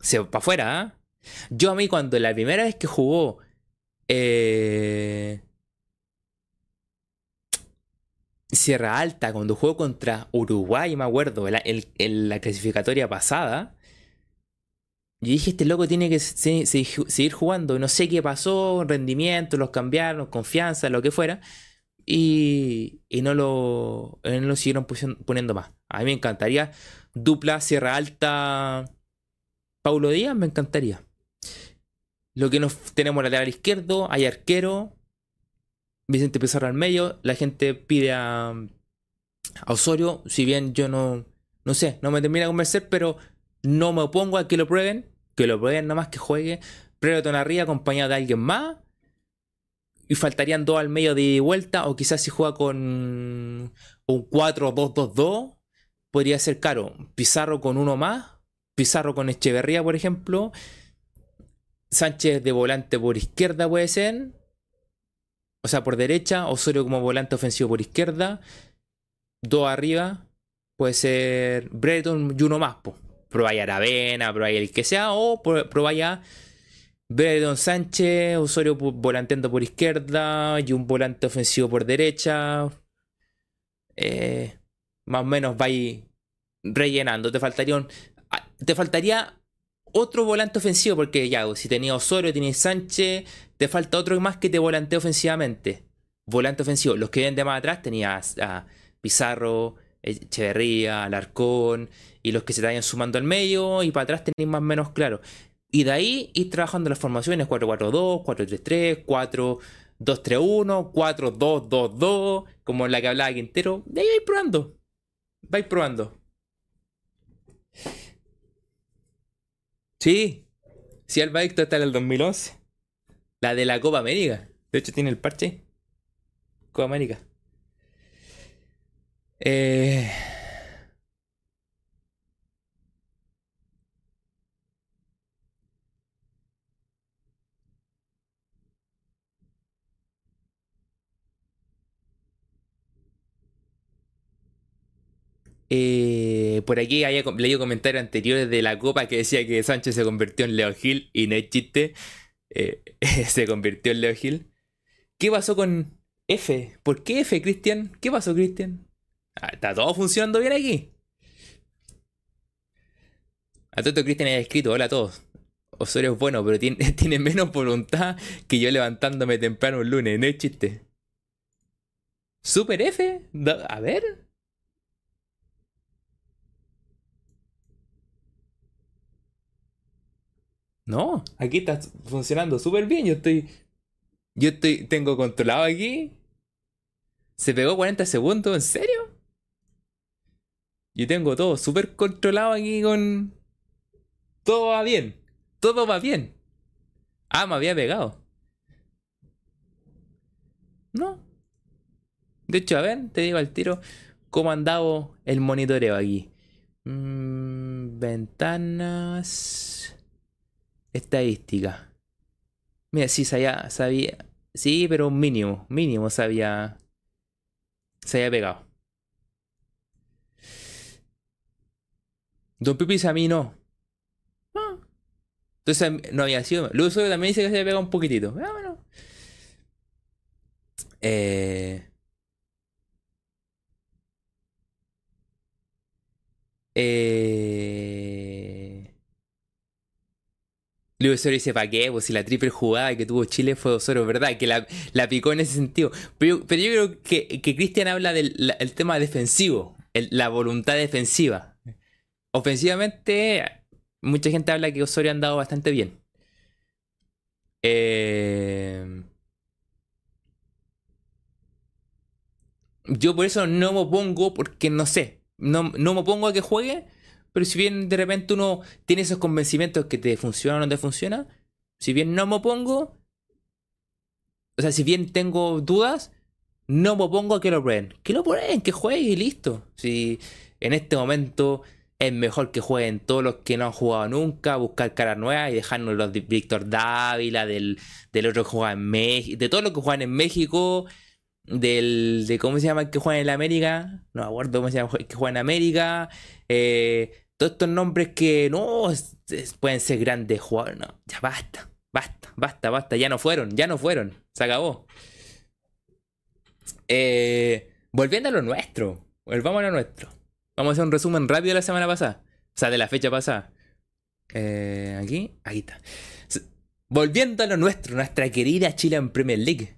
se para afuera, ¿ah? Yo a mí cuando la primera vez que jugó eh, Sierra Alta, cuando jugó contra Uruguay, me acuerdo, en, la clasificatoria pasada, yo dije, este loco tiene que seguir jugando. No sé qué pasó, rendimiento, los cambiaron, confianza, lo que fuera. Y, no, lo, no lo siguieron poniendo más. A mí me encantaría dupla Sierra Alta Paulo Díaz me encantaría. Lo que nos tenemos lateral izquierdo, hay arquero, Vicente Pizarro al medio, la gente pide a, a Osorio, si bien yo no, no sé, no me termina de convencer, pero no me opongo a que lo prueben, que lo prueben nomás, que juegue Brereton arriba acompañado de alguien más. Y faltarían dos al medio de vuelta, o quizás si juega con un 4-2-2-2, podría ser caro. Pizarro con uno más, Pizarro con Echeverría, por ejemplo. Sánchez de volante por izquierda puede ser. O sea, por derecha. Osorio como volante ofensivo por izquierda. Dos arriba. Puede ser Breton y uno más. Po. Probáis Aravena, probáis el que sea. O probáis a Breton Sánchez, Osorio volanteando por izquierda y un volante ofensivo por derecha. Eh, más o menos vais rellenando. Te faltaría ah, te faltaría otro volante ofensivo, porque ya, si tenía Osorio, tenía Sánchez, te falta otro más que te volante ofensivamente. Volante ofensivo. Los que vienen de más atrás tenías a Pizarro, Echeverría, Alarcón, y los que se te vayan sumando al medio, y para atrás tenéis más o menos claro. Y de ahí ir trabajando las formaciones 4-4-2, 4-3-3, 4-2-3-1, 4-2-2-2, como la que hablaba Quintero. De ahí vais probando. Vais probando. Sí. Sí, Alba Héctor está en el 2011. La de la Copa América. De hecho, tiene el parche. Copa América. Eh. Eh, por aquí había leído comentarios anteriores de la Copa que decía que Sánchez se convirtió en Leo Gil y no es chiste. Eh, se convirtió en Leo Gil. ¿Qué pasó con F? ¿Por qué F, Cristian? ¿Qué pasó, Cristian? Ah, ¿Está todo funcionando bien aquí? A todo Cristian ha escrito, hola a todos. Osorio es bueno, pero tiene, tiene, menos voluntad que yo levantándome temprano un lunes, no es chiste. ¿Super F? A ver. No, aquí está funcionando súper bien. Yo estoy. Yo estoy. Tengo controlado aquí. Se pegó 40 segundos, ¿en serio? Yo tengo todo súper controlado aquí con. Todo va bien. Todo va bien. Ah, me había pegado. No. De hecho, a ver, te digo al tiro cómo ha andado el monitoreo aquí. Mm, ventanas. Estadística. Mira, sí, sabía, sabía. Sí, pero un mínimo, mínimo sabía. Se había pegado. Don Pipis a mí no. Ah. Entonces no había sido. Luego también dice que se había pegado un poquitito. Ah, bueno. Eh. Eh. Luis Osorio dice, ¿para qué? Pues si la triple jugada que tuvo Chile fue Osorio, ¿verdad? Que la, picó en ese sentido. Pero, yo creo que, Cristian habla del tema defensivo, la voluntad defensiva. Ofensivamente, mucha gente habla que Osorio ha andado bastante bien. Eh, yo por eso no me opongo, porque no sé. No, no me opongo a que juegue, pero si bien de repente uno tiene esos convencimientos que te funcionan o no te funciona, si bien no me opongo, o sea, si bien tengo dudas, no me opongo a que lo prueben. Que lo prueben, que jueguen y listo. Si en este momento es mejor que jueguen todos los que no han jugado nunca, buscar caras nuevas y dejarnos los de Víctor Dávila, del, del otro que juega en México, de todos los que juegan en México, del de cómo se llama el que juega en la América, no acuerdo cómo se llama el que juega en América, eh, todos estos nombres que no pueden ser grandes jugadores. No, ya basta, basta, basta, basta. Ya no fueron, ya no fueron. Se acabó. Eh, volviendo a lo nuestro. Volvamos a lo nuestro. Vamos a hacer un resumen rápido de la semana pasada. O sea, de la fecha pasada. Eh, aquí, ahí está. Volviendo a lo nuestro, nuestra querida Chile en Premier League.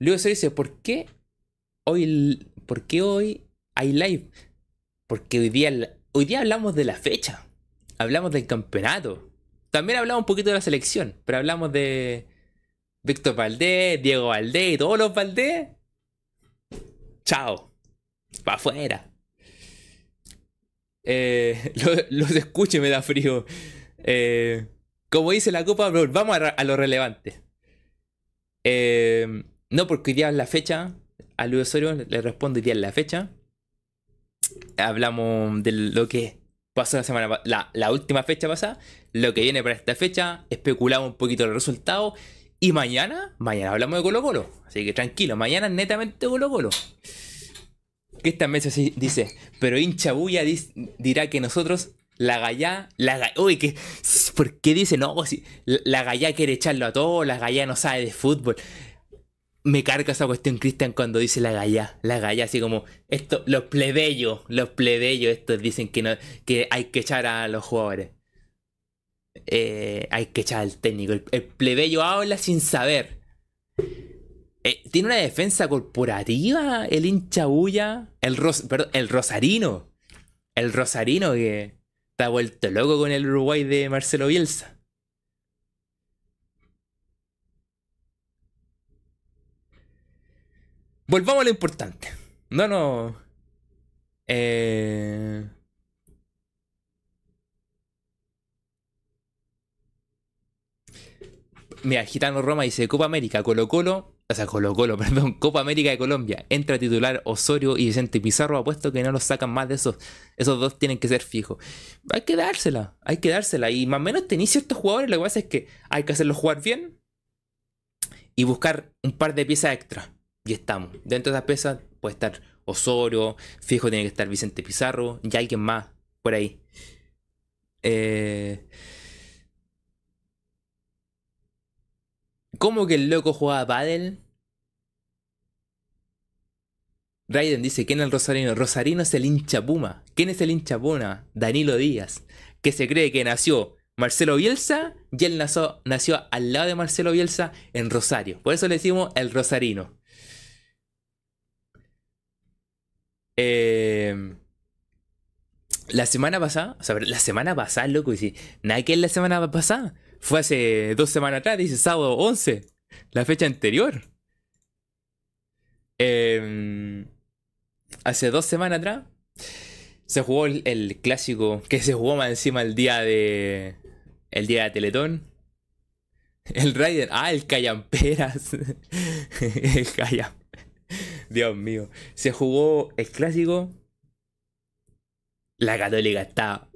Luego se dice, ¿por qué hoy, por qué hoy hay live? Porque hoy día hoy día hablamos de la fecha, hablamos del campeonato, también hablamos un poquito de la selección, pero hablamos de Víctor Valdés, Diego Valdés y todos los Valdés. Chao. para afuera. Eh, los y me da frío. Eh, como dice la copa, vamos a, lo relevante. Eh, no, porque hoy día es la fecha. A Luis Osorio le respondo hoy día es la fecha. Hablamos de lo que pasó la semana la, la última fecha pasada. Lo que viene para esta fecha. Especulamos un poquito los resultados. Y mañana, mañana hablamos de Colo Colo. Así que tranquilo, mañana netamente Colo Colo. Esta mesa dice, pero hincha bulla dirá que nosotros la gallá, la gallá, uy, que, ¿por qué dice? No, si, la gallá quiere echarlo a todo, la gallá no sabe de fútbol. Me carga esa cuestión, Cristian, cuando dice la gallá, la gallá, así como, esto, los plebeyos, los plebeyos estos dicen que, no, que hay que echar a los jugadores. Eh, hay que echar al técnico. El, plebeyo habla sin saber. Eh, tiene una defensa corporativa el hincha bulla, el, perdón, el rosarino. El rosarino que está vuelto loco con el Uruguay de Marcelo Bielsa. Volvamos a lo importante. No, no. Eh... Mira, Gitano Roma dice Copa América, Colo Colo, o sea, Colo Colo, perdón, Copa América de Colombia. Entra titular Osorio y Vicente Pizarro, apuesto que no los sacan más de esos. Esos dos tienen que ser fijos. Hay que dársela, hay que dársela. Y más o menos tenéis ciertos jugadores, lo que pasa es que hay que hacerlos jugar bien y buscar un par de piezas extra. Y estamos. Dentro de esas piezas puede estar Osorio, fijo tiene que estar Vicente Pizarro y alguien más por ahí. Eh... ¿Cómo que el loco jugaba pádel? Raiden dice, ¿quién es el Rosarino? Rosarino es el hincha Puma. ¿Quién es el hincha Puma? Danilo Díaz. Que se cree que nació Marcelo Bielsa y él nació, nació al lado de Marcelo Bielsa en Rosario. Por eso le decimos el Rosarino. Eh, la semana pasada, o sea, la semana pasada, loco, y nada que es la semana pasada. Fue hace dos semanas atrás, dice sábado 11, la fecha anterior. Em, hace dos semanas atrás se jugó el, clásico que se jugó más encima el día de. El día de Teletón. El Raiden. Ah, el Callamperas. el Callam. Dios mío. Se jugó el clásico. La Católica está.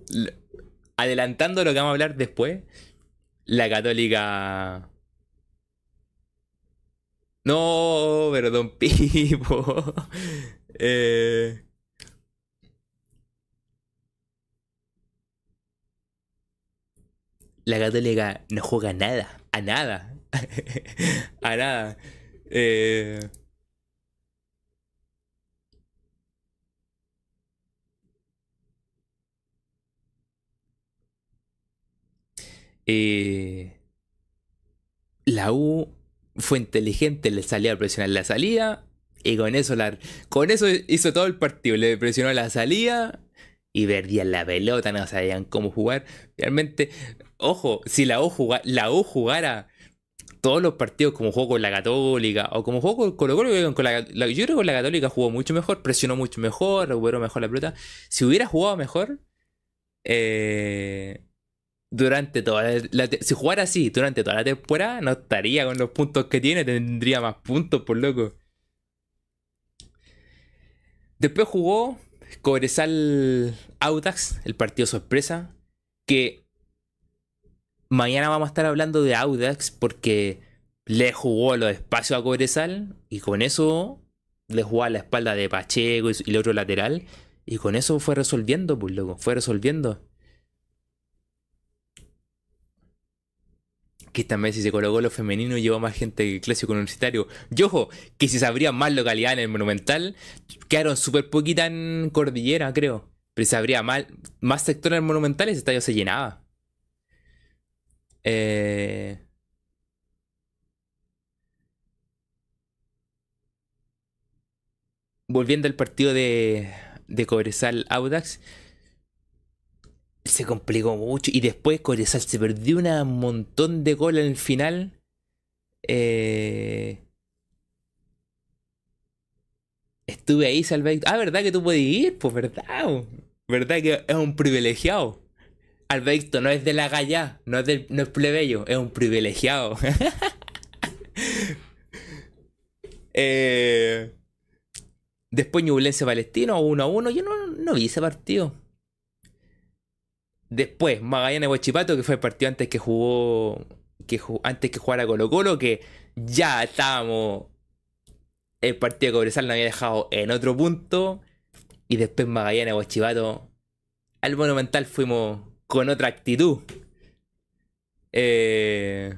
Adelantando lo que vamos a hablar después la católica... No, perdón, Pipo. eh... La católica no juega nada, a nada, a nada. Eh... Eh, la U fue inteligente, le salía a presionar la salida. Y con eso, con eso hizo todo el partido. Le presionó la salida y perdían la pelota, no sabían cómo jugar. Realmente, ojo, si la U, la U jugara todos los partidos como jugó con la Católica o como jugó con, con, la, yo creo que con la Católica jugó mucho mejor, presionó mucho mejor, recuperó mejor la pelota. Si hubiera jugado mejor, eh, durante toda la, si jugara así durante toda la temporada no estaría con los puntos que tiene tendría más puntos por loco. Después jugó Cobresal Audax el partido sorpresa que mañana vamos a estar hablando de Audax porque le jugó los espacios a Cobresal y con eso le jugó a la espalda de Pacheco y, el otro lateral y con eso fue resolviendo pues loco fue resolviendo que vez si se colocó lo femenino llevó más gente que el clásico universitario. Y ojo, que si se abría más localidad en el Monumental, quedaron súper poquita en Cordillera, creo. Pero si se abría más, más sector en el Monumental, ese estadio se llenaba. Eh... Volviendo al partido de, de Cobresal Audax, se complicó mucho. Y después Cobresal se perdió un montón de goles en el final. Eh, Estuve ahí, Salvador. Ah, ¿verdad que tú puedes ir? Pues verdad. ¿Verdad que es un privilegiado? Alberto no es de la galla, no es, no es plebeyo, es un privilegiado. eh, después Ñublense Palestino 1 a 1. Yo no, no vi ese partido. Después, Magallanes Huachipato, que fue el partido antes que jugó. Que antes que jugara Colo Colo, que ya estábamos. El partido de Cobresal nos había dejado en otro punto. Y después Magallanes Huachipato. Al Monumental fuimos con otra actitud. Eh,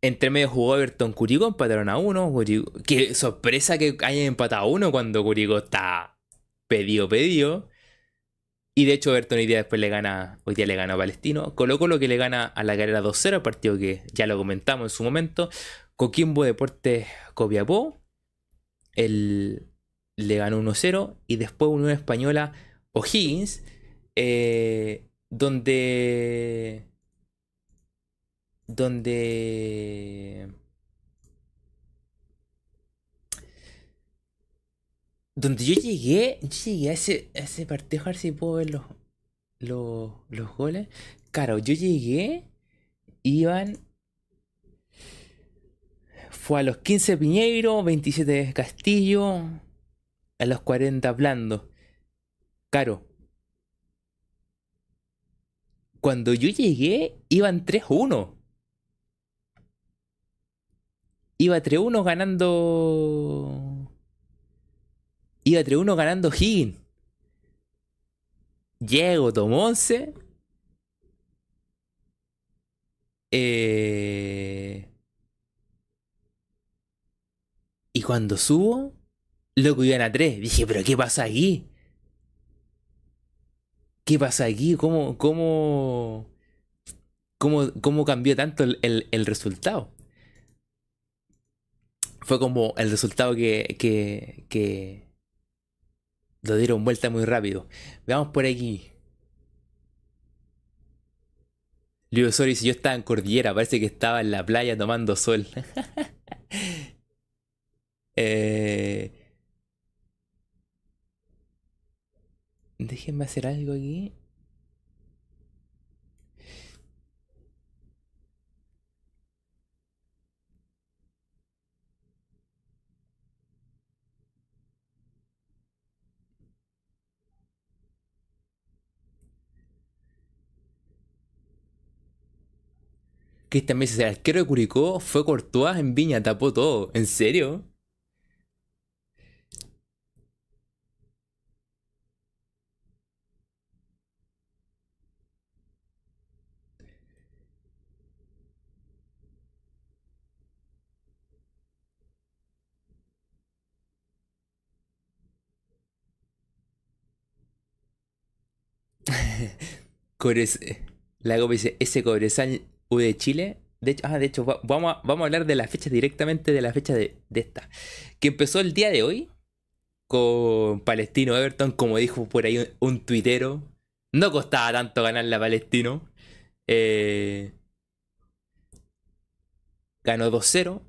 entre medio jugó Everton Curicó, empataron a uno. Qué sorpresa que hayan empatado a uno cuando Curicó está pedido, pedido. Y de hecho, Everton hoy día después le gana, hoy día le gana a Palestino. Colo lo que le gana a la carrera 2-0, partido que ya lo comentamos en su momento. Coquimbo Deportes Copiapó. El, le ganó 1-0 y después Unión Española O'Higgins, eh, donde... Donde... Donde yo llegué, yo llegué a ese, ese partido, a ver si puedo ver los, los, los goles. Claro, yo llegué, iban fue a los 15 Piñeiro, 27 Castillo, a los 40 blando. Caro. Cuando yo llegué, iban 3-1. Iba 3-1 ganando. Iba 3-1 ganando Higgins. Llego, tomó 11. Eh... Y cuando subo, Loco, iban a tres. Dije, pero ¿qué pasa aquí? ¿Qué pasa aquí? ¿Cómo, cómo, cómo, cómo cambió tanto el, resultado? Fue como el resultado que, que, que lo dieron vuelta muy rápido. Veamos por aquí. Luis Osorio si yo estaba en Cordillera, parece que estaba en la playa tomando sol. eh, Déjenme hacer algo aquí. Cristian me dice, el arquero de Curicó fue Courtois en Viña, tapó todo. ¿En serio? la Copa dice, ese Cobresal U de Chile. De hecho, ah, de hecho vamos, a, vamos a hablar de la fecha directamente de la fecha de, esta. Que empezó el día de hoy con Palestino Everton, como dijo por ahí un, tuitero. No costaba tanto ganarle a Palestino. Eh, ganó 2-0.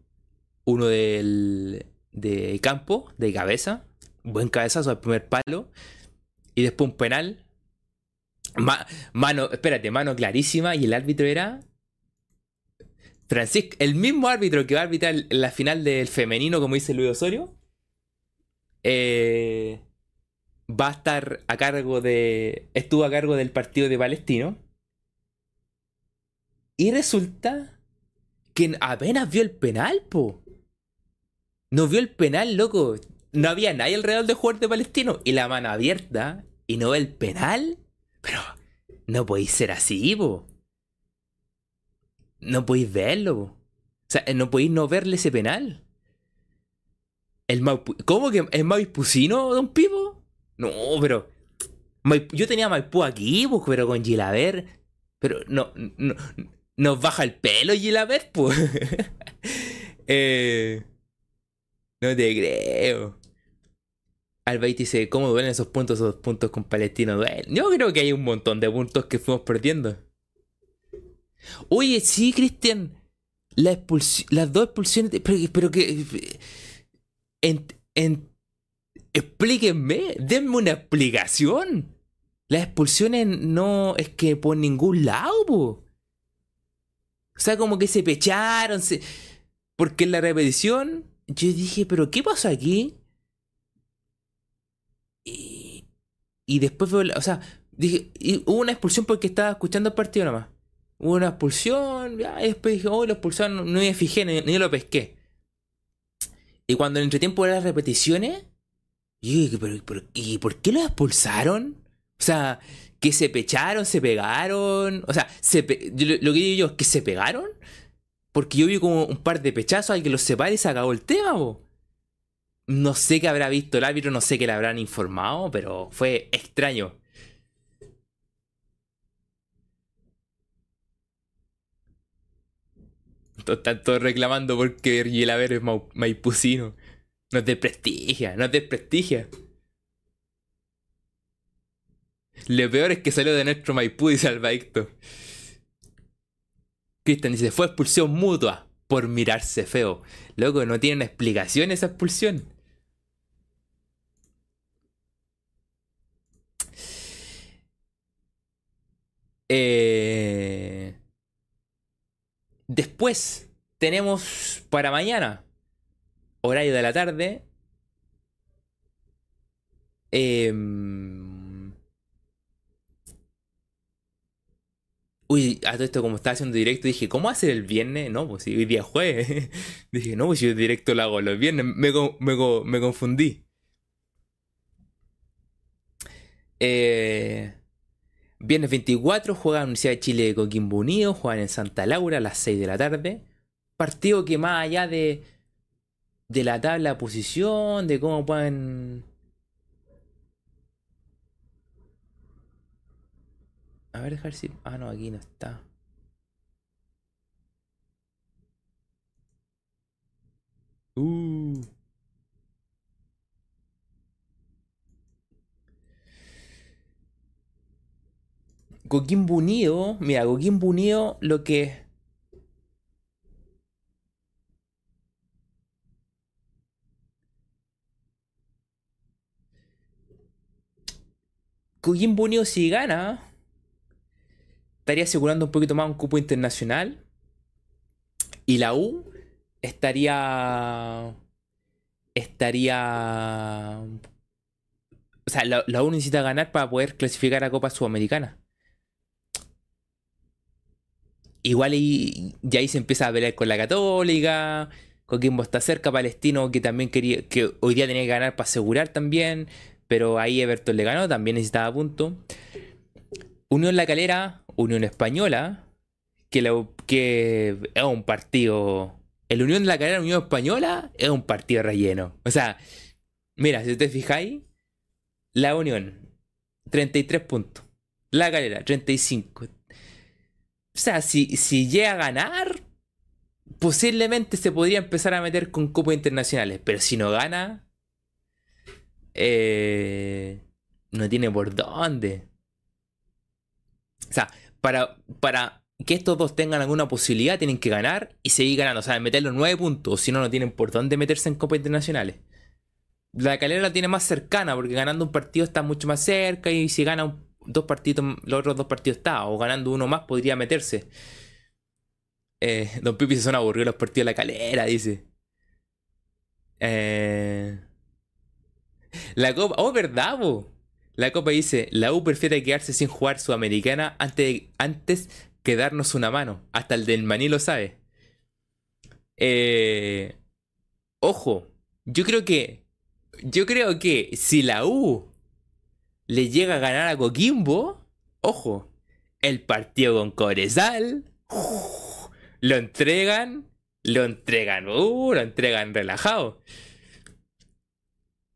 Uno del, de campo, de cabeza. Buen cabezazo al primer palo. Y después un penal mano, espérate, mano clarísima y el árbitro era Francisco, el mismo árbitro que va a arbitrar la final del femenino, como dice Luis Osorio, eh, va a estar a cargo de. Estuvo a cargo del partido de Palestino. Y resulta que apenas vio el penal, po. No vio el penal, loco. No había nadie alrededor de jugador de Palestino. Y la mano abierta. Y no el penal. Pero no podéis ser así, po. No podéis verlo. O sea, no podéis no verle ese penal. El ¿Cómo que es Maipucino, don Pipo? No, pero. Yo tenía Maipú aquí, pues, pero con Gilaver. Pero no, no. Nos baja el pelo Gilaver, pues. eh, no te creo. Albait dice, ¿cómo duelen esos puntos? Esos puntos con Palestino duelen. Yo creo que hay un montón de puntos que fuimos perdiendo. Oye, sí, Cristian. la las dos expulsiones. pero, que. explíquenme, denme una explicación. Las expulsiones no es que por ningún lado, O sea, como que se pecharon. Porque en la repetición yo dije, pero ¿qué pasó aquí? Y, y después o sea, dije, hubo una expulsión porque estaba escuchando el partido nomás. Hubo una expulsión, y después dije, oh, lo expulsaron, no, me fijé, ni, lo pesqué. Y cuando en el entretiempo de las repeticiones, yo pero, ¿y por qué lo expulsaron? O sea, que se pecharon, se pegaron. O sea, se lo, que digo yo es que se pegaron. Porque yo vi como un par de pechazos, hay que los separe y se acabó el tema, No sé qué habrá visto el árbitro, no sé qué le habrán informado, pero fue extraño. Están todos reclamando porque Gielaver es maipucino. Nos desprestigia, nos desprestigia. Lo peor es que salió de nuestro Maipú y Salvadicto. Cristian dice, fue expulsión mutua por mirarse feo. Loco, no tienen explicación esa expulsión. Eh... Después tenemos para mañana, horario de la tarde. Em, uy, a todo esto como estaba haciendo directo, dije, ¿cómo hacer el viernes? No, pues si hoy día jueves. dije, no, pues si yo directo lo hago los viernes. Me, me confundí. Eh, Viernes 24 juega Universidad de Chile con Coquimbo Unido, juegan en Santa Laura a las 6 de la tarde. Partido que más allá de, de la tabla de posición, de cómo pueden... A ver, dejar si... Ah, no, aquí no está. Uh. Coquimbo Unido, mira, Coquimbo Unido lo que... Coquimbo Unido si gana, estaría asegurando un poquito más un cupo internacional. Y la U estaría... Estaría... O sea, la, la U necesita ganar para poder clasificar a Copa Sudamericana. Igual y, ya ahí se empieza a pelear con la Católica. Coquimbo está cerca, Palestino que también quería, que hoy día tenía que ganar para asegurar también, pero ahí Everton le ganó, también necesitaba punto. Unión La Calera, Unión Española, que, que es un partido. El Unión La Calera, Unión Española, es un partido relleno. O sea, mira, si te fijáis, la Unión, 33 puntos. La Calera, 35. O sea, si, llega a ganar, posiblemente se podría empezar a meter con cupos internacionales. Pero si no gana, eh, no tiene por dónde. O sea, para, para que estos dos tengan alguna posibilidad, tienen que ganar y seguir ganando. O sea, meter los nueve puntos, si no, no tienen por dónde meterse en copas internacionales. La calera la tiene más cercana, porque ganando un partido está mucho más cerca y si gana un dos partidos, los otros dos partidos está, o ganando uno más podría meterse. Eh, Don Pipi se son aburridos los partidos de la calera, dice. Eh, la Copa, oh, verdad, La Copa dice, la U prefiere quedarse sin jugar Sudamericana antes, antes que darnos una mano. Hasta el del Maní lo sabe. Eh, ojo, yo creo que, yo creo que si la U le llega a ganar a Coquimbo, ojo, el partido con Corezal, lo entregan, lo entregan, uh, lo entregan relajado.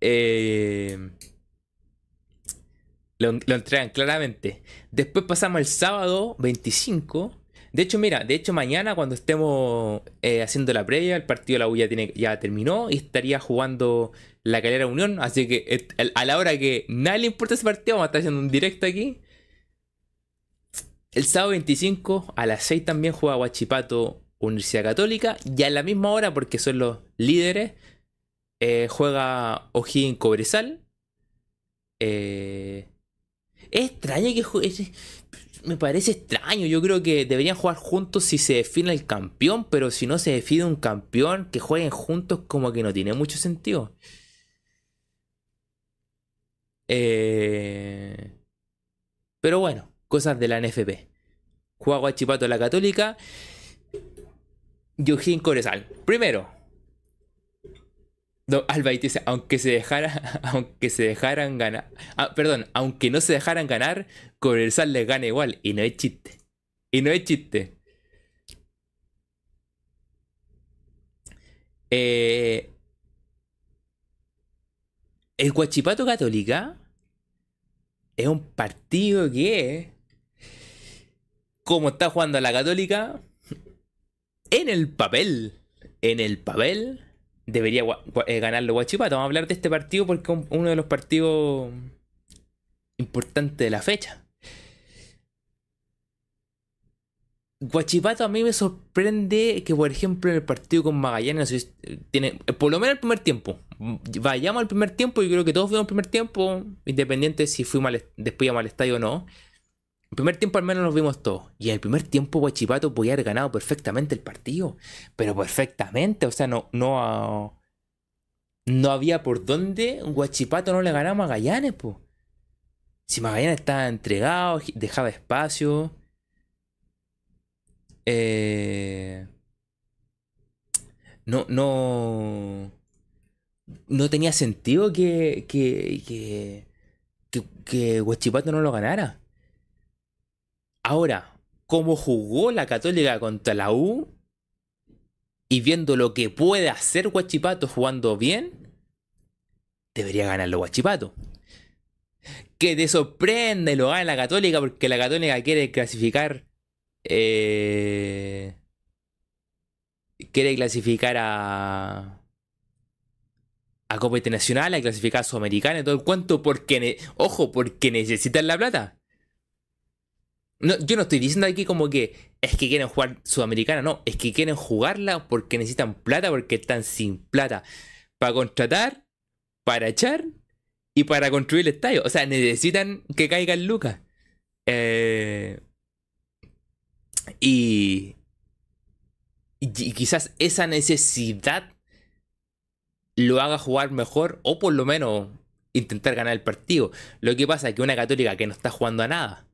Eh, lo, entregan claramente. Después pasamos el sábado 25. De hecho, mira, de hecho mañana cuando estemos eh, haciendo la previa, el partido de la U ya, tiene, ya terminó y estaría jugando la Calera Unión. Así que a la hora que nadie le importa ese partido, vamos a estar haciendo un directo aquí. El sábado 25 a las 6 también juega Guachipato Universidad Católica. Y a la misma hora, porque son los líderes, eh, juega O'Higgins Cobresal. Eh, es extraño que juegue. Me parece extraño. Yo creo que deberían jugar juntos si se define el campeón. Pero si no se define un campeón, que jueguen juntos como que no tiene mucho sentido. Eh, pero bueno, cosas de la NFP. Juega Guachipato la Católica. Yujin Corezal. Primero. No, Alba dice, aunque se dejara, aunque se dejaran ganar. Ah, perdón, aunque no se dejaran ganar, Corezal les gana igual. Y no es chiste. Y no es chiste. Eh, el Guachipato Católica es un partido que, como está jugando la Católica, en el papel, en el papel, debería eh, ganarlo Guachipato. Vamos a hablar de este partido porque es uno de los partidos importantes de la fecha. Guachipato a mí me sorprende que, por ejemplo, en el partido con Magallanes, tiene, por lo menos el primer tiempo, vayamos al primer tiempo, y creo que todos vimos el primer tiempo, independiente si fuimos después íbamos al estadio o no. El primer tiempo al menos nos vimos todos. Y en el primer tiempo Guachipato podía haber ganado perfectamente el partido. Pero perfectamente, o sea, no, no, no había por dónde Guachipato no le ganaba a Magallanes, pues. Si Magallanes estaba entregado, dejaba espacio. Eh, no, no. No tenía sentido que. que. que. que, Huachipato no lo ganara. Ahora, como jugó la Católica contra la U. Y viendo lo que puede hacer Huachipato jugando bien. Debería ganarlo Huachipato que te sorprende lo gana la Católica porque la Católica quiere clasificar eh, quiere clasificar a a Copa Internacional, a clasificar a Sudamericana y todo el cuento porque, ojo, porque necesitan la plata. No, yo no estoy diciendo aquí como que es que quieren jugar Sudamericana, no, es que quieren jugarla porque necesitan plata, porque están sin plata para contratar, para echar y para construir el estadio. O sea, necesitan que caigan lucas. Eh, y, y, quizás esa necesidad lo haga jugar mejor o por lo menos intentar ganar el partido. Lo que pasa es que una católica que no está jugando a nada,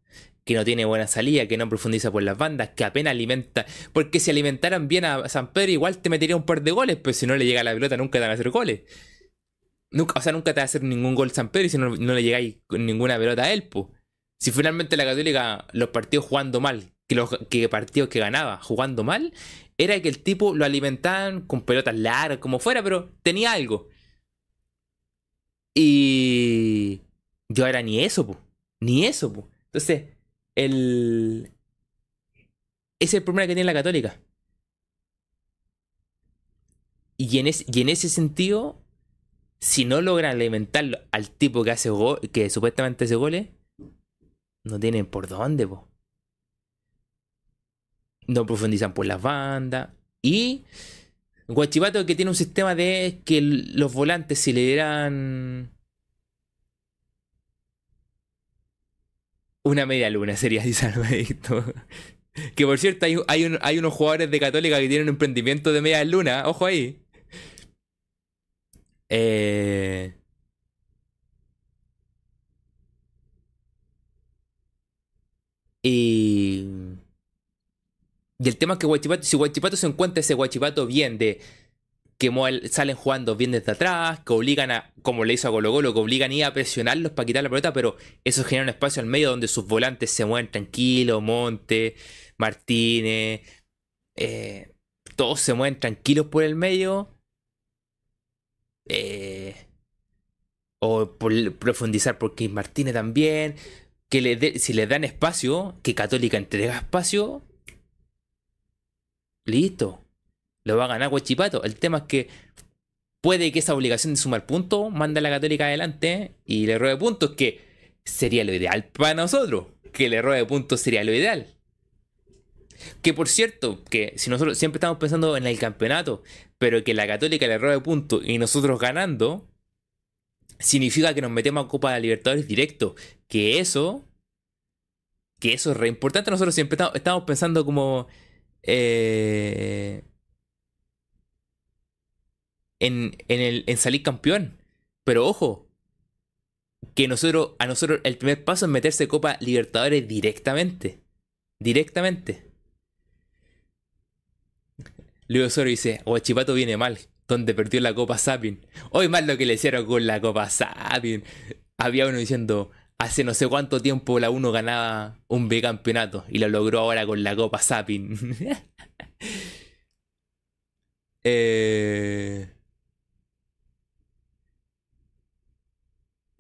que no tiene buena salida, que no profundiza por las bandas, que apenas alimenta. Porque si alimentaran bien a San Pedro, igual te metería un par de goles, pero si no le llega la pelota, nunca te van a hacer goles. Nunca, o sea, nunca te va a hacer ningún gol San Pedro y si no, no le llegáis ninguna pelota a él, pues. Si finalmente la Católica, los partidos jugando mal, que los partidos que ganaba jugando mal, era que el tipo lo alimentaban con pelotas largas, como fuera, pero tenía algo. Y yo ahora ni eso, po. ni eso. Po. Entonces, el... Ese es el problema que tiene la católica. Y en, ese sentido, si no logran alimentar al tipo que hace que supuestamente hace goles, no tienen por dónde, po no profundizan por las bandas. Y Guachipato que tiene un sistema de que los volantes si le dieran una media luna sería dice Que por cierto, hay, hay, unos jugadores de Católica que tienen un emprendimiento de media luna, ojo ahí. Eh... Y y el tema es que Guachipato, si Guachipato se encuentra ese Guachipato bien de que salen jugando bien desde atrás, que obligan a, como le hizo a Colo Colo, que obligan a ir a presionarlos para quitar la pelota, pero eso genera un espacio al medio donde sus volantes se mueven tranquilos, Monte, Martínez, eh, todos se mueven tranquilos por el medio. Eh, o por profundizar porque Martínez también. Que le si le dan espacio, que Católica entrega espacio, Listo. Lo va a ganar Huachipato. El tema es que puede que esa obligación de sumar puntos manda a la Católica adelante y le robe puntos, que sería lo ideal para nosotros. Que le robe puntos sería lo ideal. Que por cierto, que si nosotros siempre estamos pensando en el campeonato, pero que la Católica le robe puntos y nosotros ganando, significa que nos metemos a Copa de Libertadores directo. Que eso, que eso es re importante. Nosotros siempre estamos pensando como eh, en, el, en salir campeón. Pero ojo, que nosotros, a nosotros el primer paso es meterse Copa Libertadores directamente. Directamente. Luego Soro dice, Chipato viene mal, donde perdió la Copa Sapin. Hoy más lo que le hicieron con la Copa Sapin. Había uno diciendo, hace no sé cuánto tiempo la 1 ganaba un bicampeonato y lo logró ahora con la Copa Sapin. eh...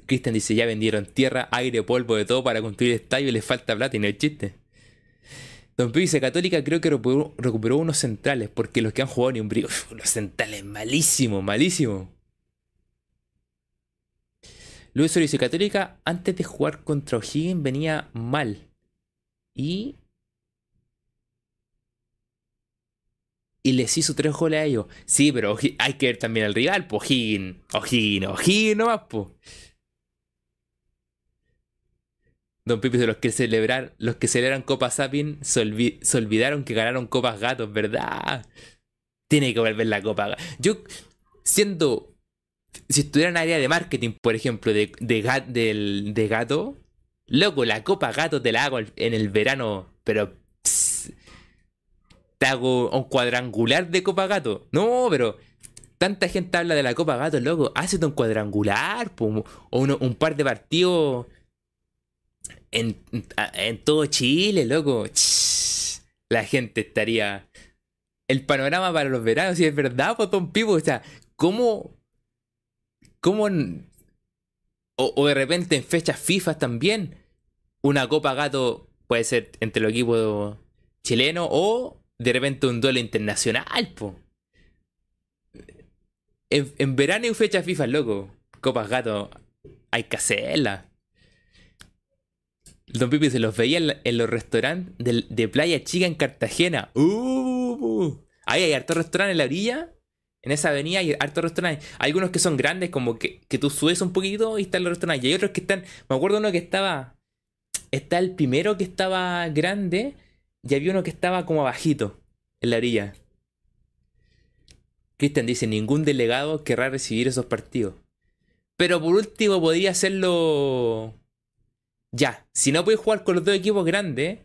Cristian dice, ya vendieron tierra, aire, polvo, de todo para construir estadio y les falta plata y no hay chiste. Don Pío dice, Católica creo que recuperó, unos centrales, porque los que han jugado ni un brillo, los centrales, malísimo, malísimo. Luis dice, Católica antes de jugar contra O'Higgins venía mal. Y... Y les hizo tres goles a ellos. Sí, pero hay que ver también al rival, pues O'Higgins, O'Higgins, O'Higgins nomás, pues. Don Pipi los que celebrar, los que celebran Copa Sapin se, olvidaron que ganaron Copas Gatos, ¿verdad? Tiene que volver la Copa Yo, siendo. Si estuviera en área de marketing, por ejemplo, de, de, gato, loco, la Copa Gato te la hago en el verano, pero. te hago un cuadrangular de Copa Gato. No, pero. Tanta gente habla de la Copa Gato, loco. Hazte un cuadrangular, o un par de partidos en, todo Chile, loco. la gente estaría. El panorama para los veranos, si es verdad, pues Pipo. O sea, ¿cómo. ¿Cómo. O, de repente en fechas FIFA también. Una Copa Gato puede ser entre los equipos chilenos o de repente un duelo internacional, po. En, en verano y fechas FIFA, loco. Copas Gato, hay que hacerla. Don Pipi se los veía en, los restaurantes de, Playa Chica en Cartagena. Uh, ahí hay hartos restaurantes en la orilla. En esa avenida hay hartos restaurantes. Hay algunos que son grandes, como que, que tú subes un poquito y están los restaurantes. Y hay otros que están. Me acuerdo uno que estaba. Está el primero que estaba grande. Y había uno que estaba como bajito. En la orilla. Cristian dice: ningún delegado querrá recibir esos partidos. Pero por último podría hacerlo ya, si no puedes jugar con los dos equipos grandes,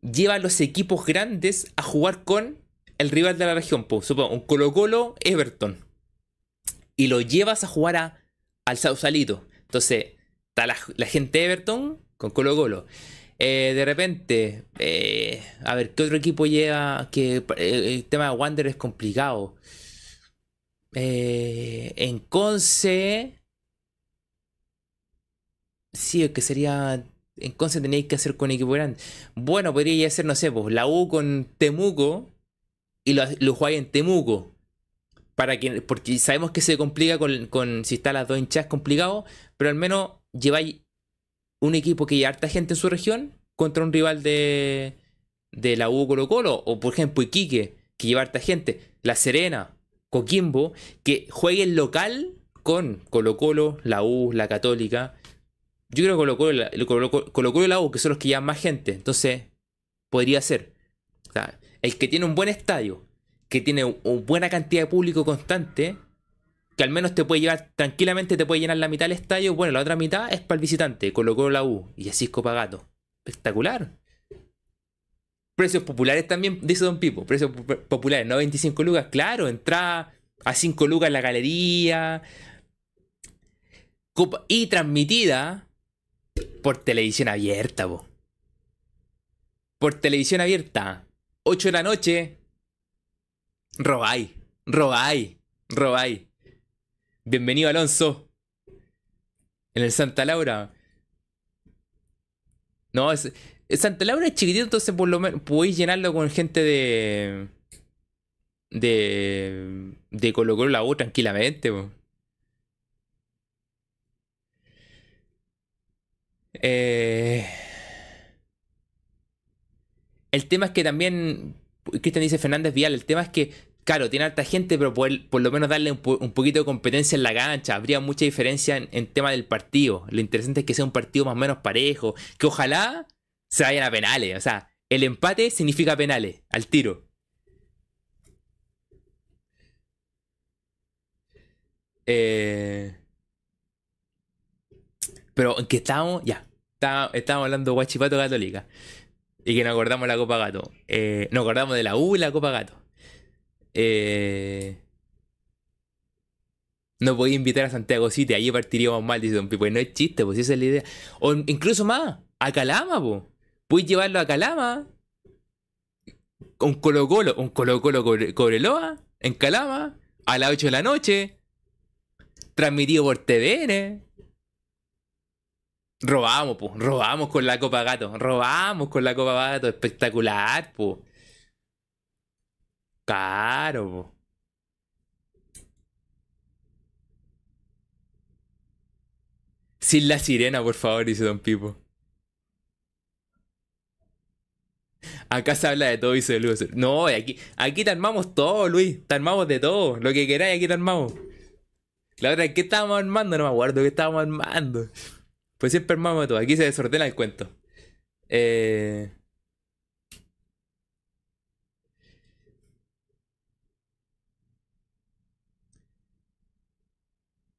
lleva a los equipos grandes a jugar con el rival de la región. Pues, supongo, un Colo Colo Everton. Y lo llevas a jugar a, al Sausalito. Entonces, está la, gente Everton con Colo Colo. Eh, de repente, eh, a ver, ¿qué otro equipo lleva? Que eh, el tema de Wander es complicado. en Conce Sí, es que sería. En Conce tenéis que hacer con equipo grande. Bueno, podría ser, no sé, pues la U con Temuco y lo, lo en Temuco. Para que, porque sabemos que se complica con, si están las dos hinchas complicado, pero al menos lleváis un equipo que lleva harta gente en su región contra un rival de, de la U Colo Colo, o por ejemplo Iquique, que lleva harta gente, La Serena, Coquimbo, que jueguen local con Colo Colo, la U, la Católica, yo creo que colocó el agua que son los que llevan más gente. Entonces, podría ser. El que tiene un buen estadio, que tiene una buena cantidad de público constante, que al menos te puede llevar tranquilamente, te puede llenar la mitad del estadio. Bueno, la otra mitad es para el visitante. Colocó la U y así es Copagato. Espectacular. Precios populares también, dice Don Pipo. Precios populares, no 25 lucas. Claro, entrada a 5 lucas en la galería. y transmitida por televisión abierta, po. Por televisión abierta. 8 de la noche. Robay. Robay. Robay. Bienvenido, Alonso. En el Santa Laura. No, es, Santa Laura es chiquitito, entonces por lo menos podéis llenarlo con gente de. De. De Colo Colo la U tranquilamente. Eh, El tema es que también, Cristian dice Fernández Vial, el tema es que, claro, tiene alta gente, pero por, lo menos darle un, poquito de competencia en la cancha. Habría mucha diferencia en, tema del partido. Lo interesante es que sea un partido más o menos parejo, que ojalá se vayan a penales. O sea, el empate significa penales, al tiro. Eh... Pero en que estábamos, ya, estábamos hablando de Guachipato Católica. Y que nos acordamos de la Copa Gato. Eh, nos acordamos de la U y la Copa Gato. Eh, no podía invitar a Santiago City, ahí partiríamos mal, dice Don Pipo. no es chiste, pues esa es la idea. O incluso más, a Calama, pues. Puedes llevarlo a Calama. Un Colo Colo, un Colo Colo Cobreloa, en Calama, a las 8 de la noche. Transmitido por TVN. Robamos, pues. Robamos con la Copa Gato. Robamos con la Copa Gato. Espectacular, pues. Claro, po. Sin la sirena, por favor, dice Don Pipo. Acá se habla de todo, dice Luis. No, aquí, aquí te armamos todo, Luis. Te armamos de todo. Lo que queráis, aquí te armamos. La otra, ¿qué estábamos armando? No me acuerdo qué estábamos armando. Pues siempre armamos todo. Aquí se desordena el cuento. Eh...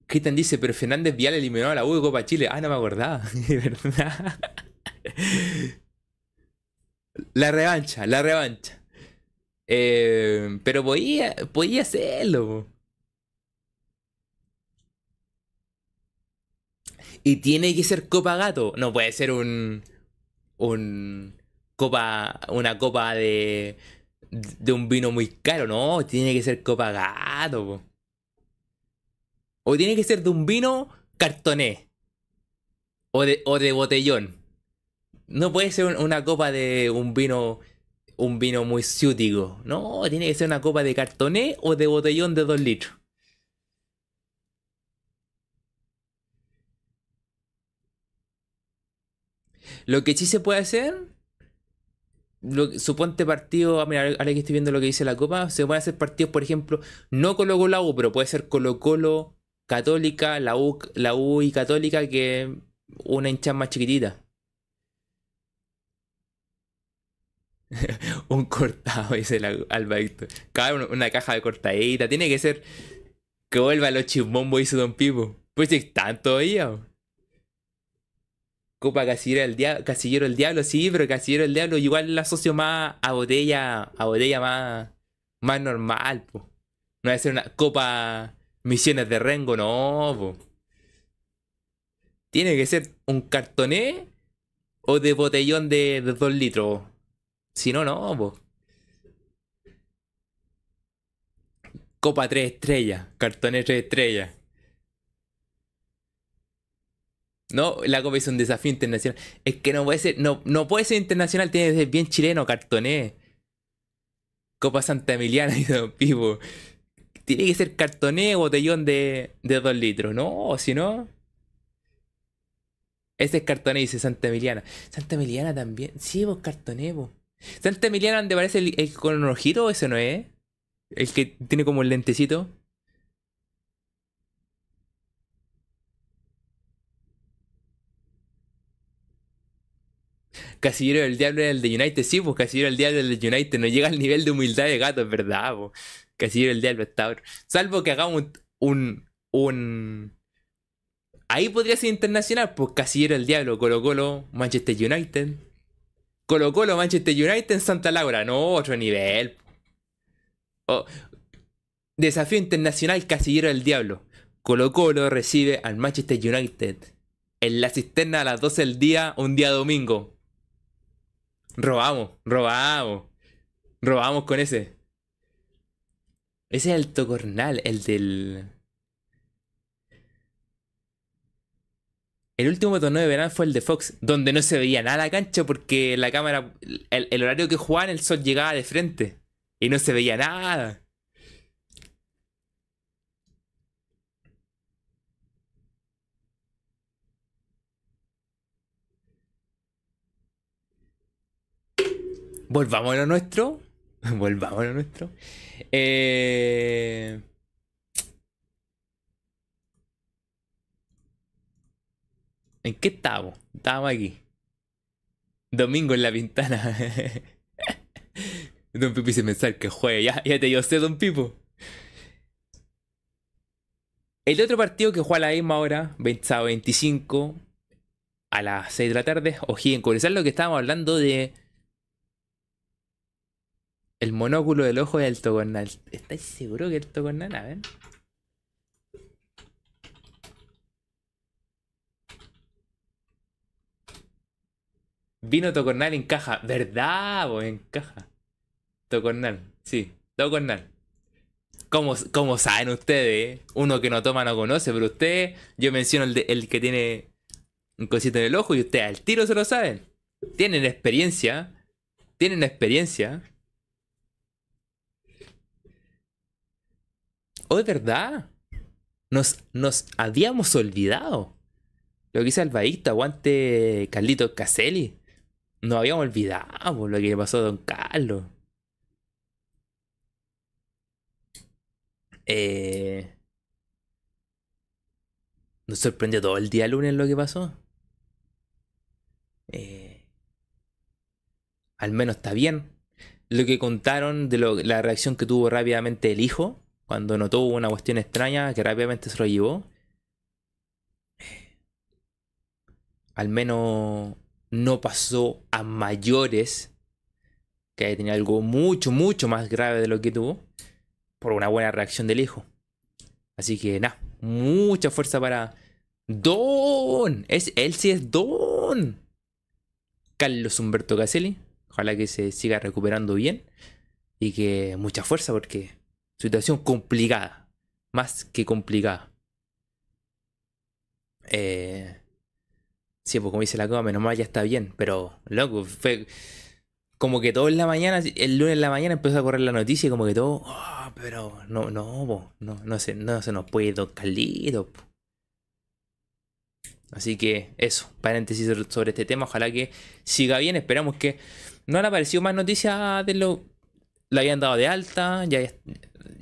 Cristian dice, pero Fernández Vial eliminó a la U de Copa Chile. Ah, no me acordaba. verdad. La revancha, la revancha. Eh, pero podía, podía hacerlo. Y tiene que ser copa gato. No puede ser un. Un. Copa. Una copa de. De un vino muy caro. No, tiene que ser copa gato. O tiene que ser de un vino cartoné. O de, o de botellón. No puede ser una copa de un vino. Un vino muy ciútico. No, tiene que ser una copa de cartoné o de botellón de 2 litros. Lo que sí se puede hacer, suponte partido, ah, mira, ahora que estoy viendo lo que dice la Copa, se pueden hacer partidos, por ejemplo, no Colo Colo U, pero puede ser Colo Colo Católica, la U, la U y Católica, que una hincha más chiquitita. un cortado, dice la Alba Cada una, caja de cortadita. Tiene que ser que vuelva los chismombos, hizo Don Pipo. Pues están todavía. Copa Casillero del Diablo, Casillero del Diablo, sí, pero Casillero del Diablo igual la asocio más a botella, a botella más, más normal, po. No debe ser una Copa Misiones de Rengo, no. Tiene que ser un cartoné o de botellón de, 2 litros. Si no, no. Copa 3 estrellas, cartoné 3 estrellas. No, la Copa es un desafío internacional. Es que no puede ser, no, no puede ser internacional, tiene que ser bien chileno, cartoné. Copa Santa Emiliana y Don Pipo. Tiene que ser cartoné botellón de, de 2 litros, ¿no? si no. Ese es cartoné, dice Santa Emiliana. Santa Emiliana también. Sí, vos cartoné, vos. Santa Emiliana, donde parece el, con un ojito, ese no es. El que tiene como el lentecito. Casillero del Diablo era el de United. Sí, pues Casillero del Diablo del United. No llega al nivel de humildad de gato, es verdad, pues. Casillero del Diablo está. Salvo que hagamos un, un. Ahí podría ser internacional, pues Casillero del Diablo, Colo Colo, Manchester United. Colo Colo, Manchester United, Santa Laura. No, otro nivel. Oh. Desafío internacional, Casillero del Diablo. Colo Colo recibe al Manchester United en la cisterna a las 12 del día, un día domingo. Robamos, robamos. Robamos con ese. Ese es el Tocornal, el del. El último torneo de verano fue el de Fox, donde no se veía nada la cancha porque la cámara. El, el horario que jugaban, el sol llegaba de frente. Y no se veía nada. Volvamos a lo nuestro. Volvamos a lo nuestro. Eh... ¿En qué estamos? Estábamos aquí. Domingo en la ventana. Don Pipo dice pensar que juegue. Ya, te dio sé, Don Pipo. El otro partido que juega a la misma hora, 25, a las 6 de la tarde, en Cobresal, lo que estábamos hablando de. El monóculo del ojo de Alto Cornal. ¿Estáis seguro que Alto Cornal? A ver. Vino Tocornal en caja. ¿Verdad? O en caja. Tocornal. Sí, Tocornal. ¿Cómo, ¿Cómo, saben ustedes? Uno que no toma no conoce, pero ustedes, yo menciono el, el que tiene un cosito en el ojo y ustedes al tiro se lo saben. Tienen experiencia. Tienen experiencia. Oh, es verdad? Nos, nos habíamos olvidado. Lo que hizo Albaísta, aguante Carlito Caselli. Nos habíamos olvidado lo que le pasó a Don Carlos. Eh, nos sorprendió todo el día lunes lo que pasó. Eh, al menos está bien. Lo que contaron de la reacción que tuvo rápidamente el hijo cuando notó una cuestión extraña que rápidamente se lo llevó. Al menos no pasó a mayores, que tenía algo mucho, mucho más grave de lo que tuvo, por una buena reacción del hijo. Así que nada, mucha fuerza para Don. Es, él sí es Don. Carlos Humberto Caselli. Ojalá que se siga recuperando bien. Y que mucha fuerza porque situación complicada. Más que complicada. Eh, Sí, pues como dice la coma, menos mal ya está bien. Pero, loco, fue como que todo en la mañana, el lunes en la mañana empezó a correr la noticia y como que todo, oh, pero no, no, no, no se, no se nos puede ir Carlito. Así que eso, paréntesis sobre este tema, ojalá que siga bien, esperamos que no han aparecido más noticias de lo... La habían dado de alta, ya,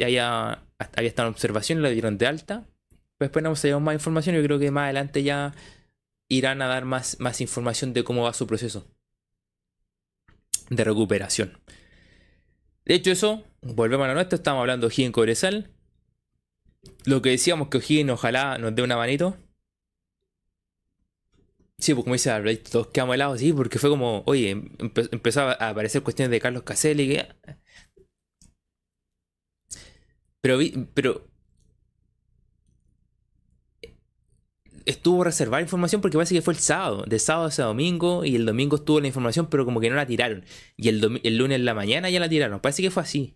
ya, ya había estado observación, la dieron de alta. Pues después no hemos más información, yo creo que más adelante ya irán a dar más, más información de cómo va su proceso de recuperación. De hecho, eso, volvemos a lo nuestro, estamos hablando de O'Higgins Cobresal. Lo que decíamos que O'Higgins ojalá nos dé una manito. Sí, pues como dice Albert, todos quedamos helados, sí, porque fue como, oye, empezó a aparecer cuestiones de Carlos Caselli. Pero, pero estuvo reservada información porque parece que fue el sábado, de sábado a domingo, y el domingo estuvo la información, pero como que no la tiraron. Y el, lunes en la mañana ya la tiraron. Parece que fue así.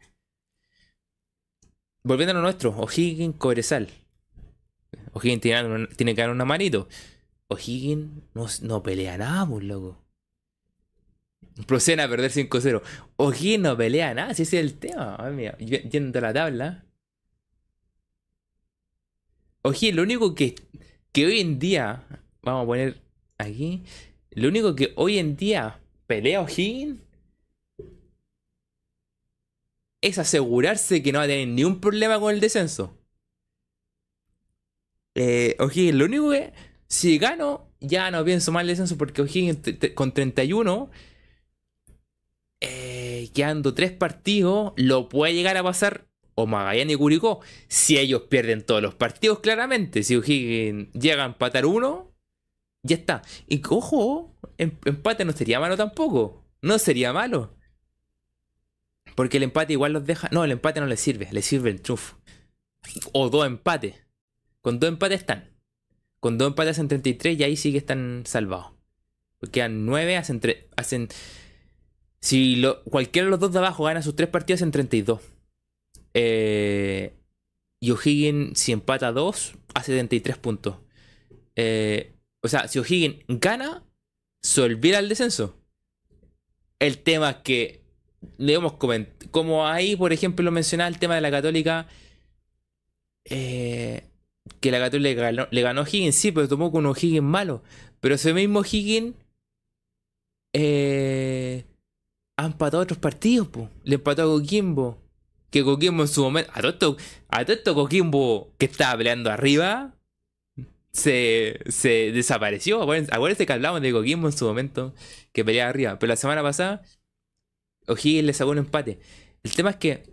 Volviendo a lo nuestro, O'Higgins Cobresal. O'Higgins tiene, que dar una manito. O'Higgins no, no pelea nada, pues loco. Proceden a perder 5-0. O'Higgins no pelea nada, si ese es el tema. Ay, mira, yendo a la tabla. O'Higgins lo único que que hoy en día, vamos a poner aquí, lo único que hoy en día pelea O'Higgins es asegurarse que no va a tener ningún problema con el descenso. Eh, O'Higgins, lo único que si gano, ya no pienso mal el descenso porque O'Higgins con 31, eh, quedando tres partidos, lo puede llegar a pasar o Magallanes y Curicó, si ellos pierden todos los partidos, claramente, si O'Higgins llega a empatar uno, ya está. Y ojo, em, empate no sería malo tampoco. No sería malo. Porque el empate igual los deja. No, el empate no les sirve, les sirve el trufo. O dos empates. Con dos empates están. Con dos empates hacen 33 y ahí sí que están salvados. Porque quedan 9, hacen, hacen Si lo, cualquiera de los dos de abajo gana sus tres partidos, hacen 32. Eh, y O'Higgins, si empata 2, hace 73 puntos. Eh, o sea, si O'Higgins gana, se olvida el descenso. El tema es que, digamos, como ahí, por ejemplo, lo mencionaba el tema de la Católica, eh, que la Católica le ganó, O'Higgins, sí, pero tomó con un O'Higgins malo. Pero ese mismo O'Higgins ha empatado otros partidos. Le empató a Coquimbo. Que Coquimbo en su momento. A todo esto, a todo Coquimbo que estaba peleando arriba. Se, se desapareció. Acuérdense que hablamos de Coquimbo en su momento. Que peleaba arriba. Pero la semana pasada. O'Higgins le sacó un empate. El tema es que.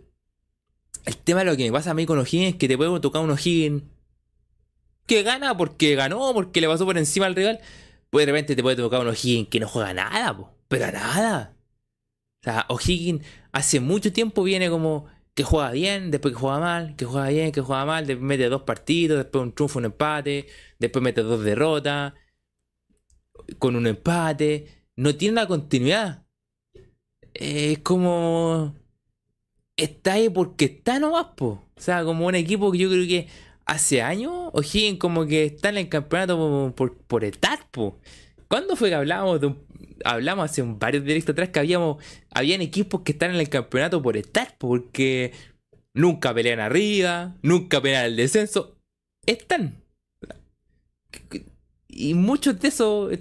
El tema de lo que me pasa a mí con O'Higgins es que te puedo tocar un O'Higgins que gana porque ganó, porque le pasó por encima al rival. Pues de repente te puede tocar un O'Higgins que no juega nada, pero nada. O sea, O'Higgins hace mucho tiempo viene como que juega bien, después que juega mal, que juega bien, que juega mal, después mete dos partidos, después un triunfo, un empate, después mete dos derrotas, con un empate. No tiene una continuidad. Es como. Está ahí porque está nomás, po. O sea, como un equipo que yo creo que hace años O'Higgins como que está en el campeonato por, por estar, po. ¿Cuándo fue que hablábamos de un, hablamos hace varios directos atrás que habíamos habían equipos que están en el campeonato por estar, porque nunca pelean arriba, nunca pelean el descenso, están. Y muchos de esos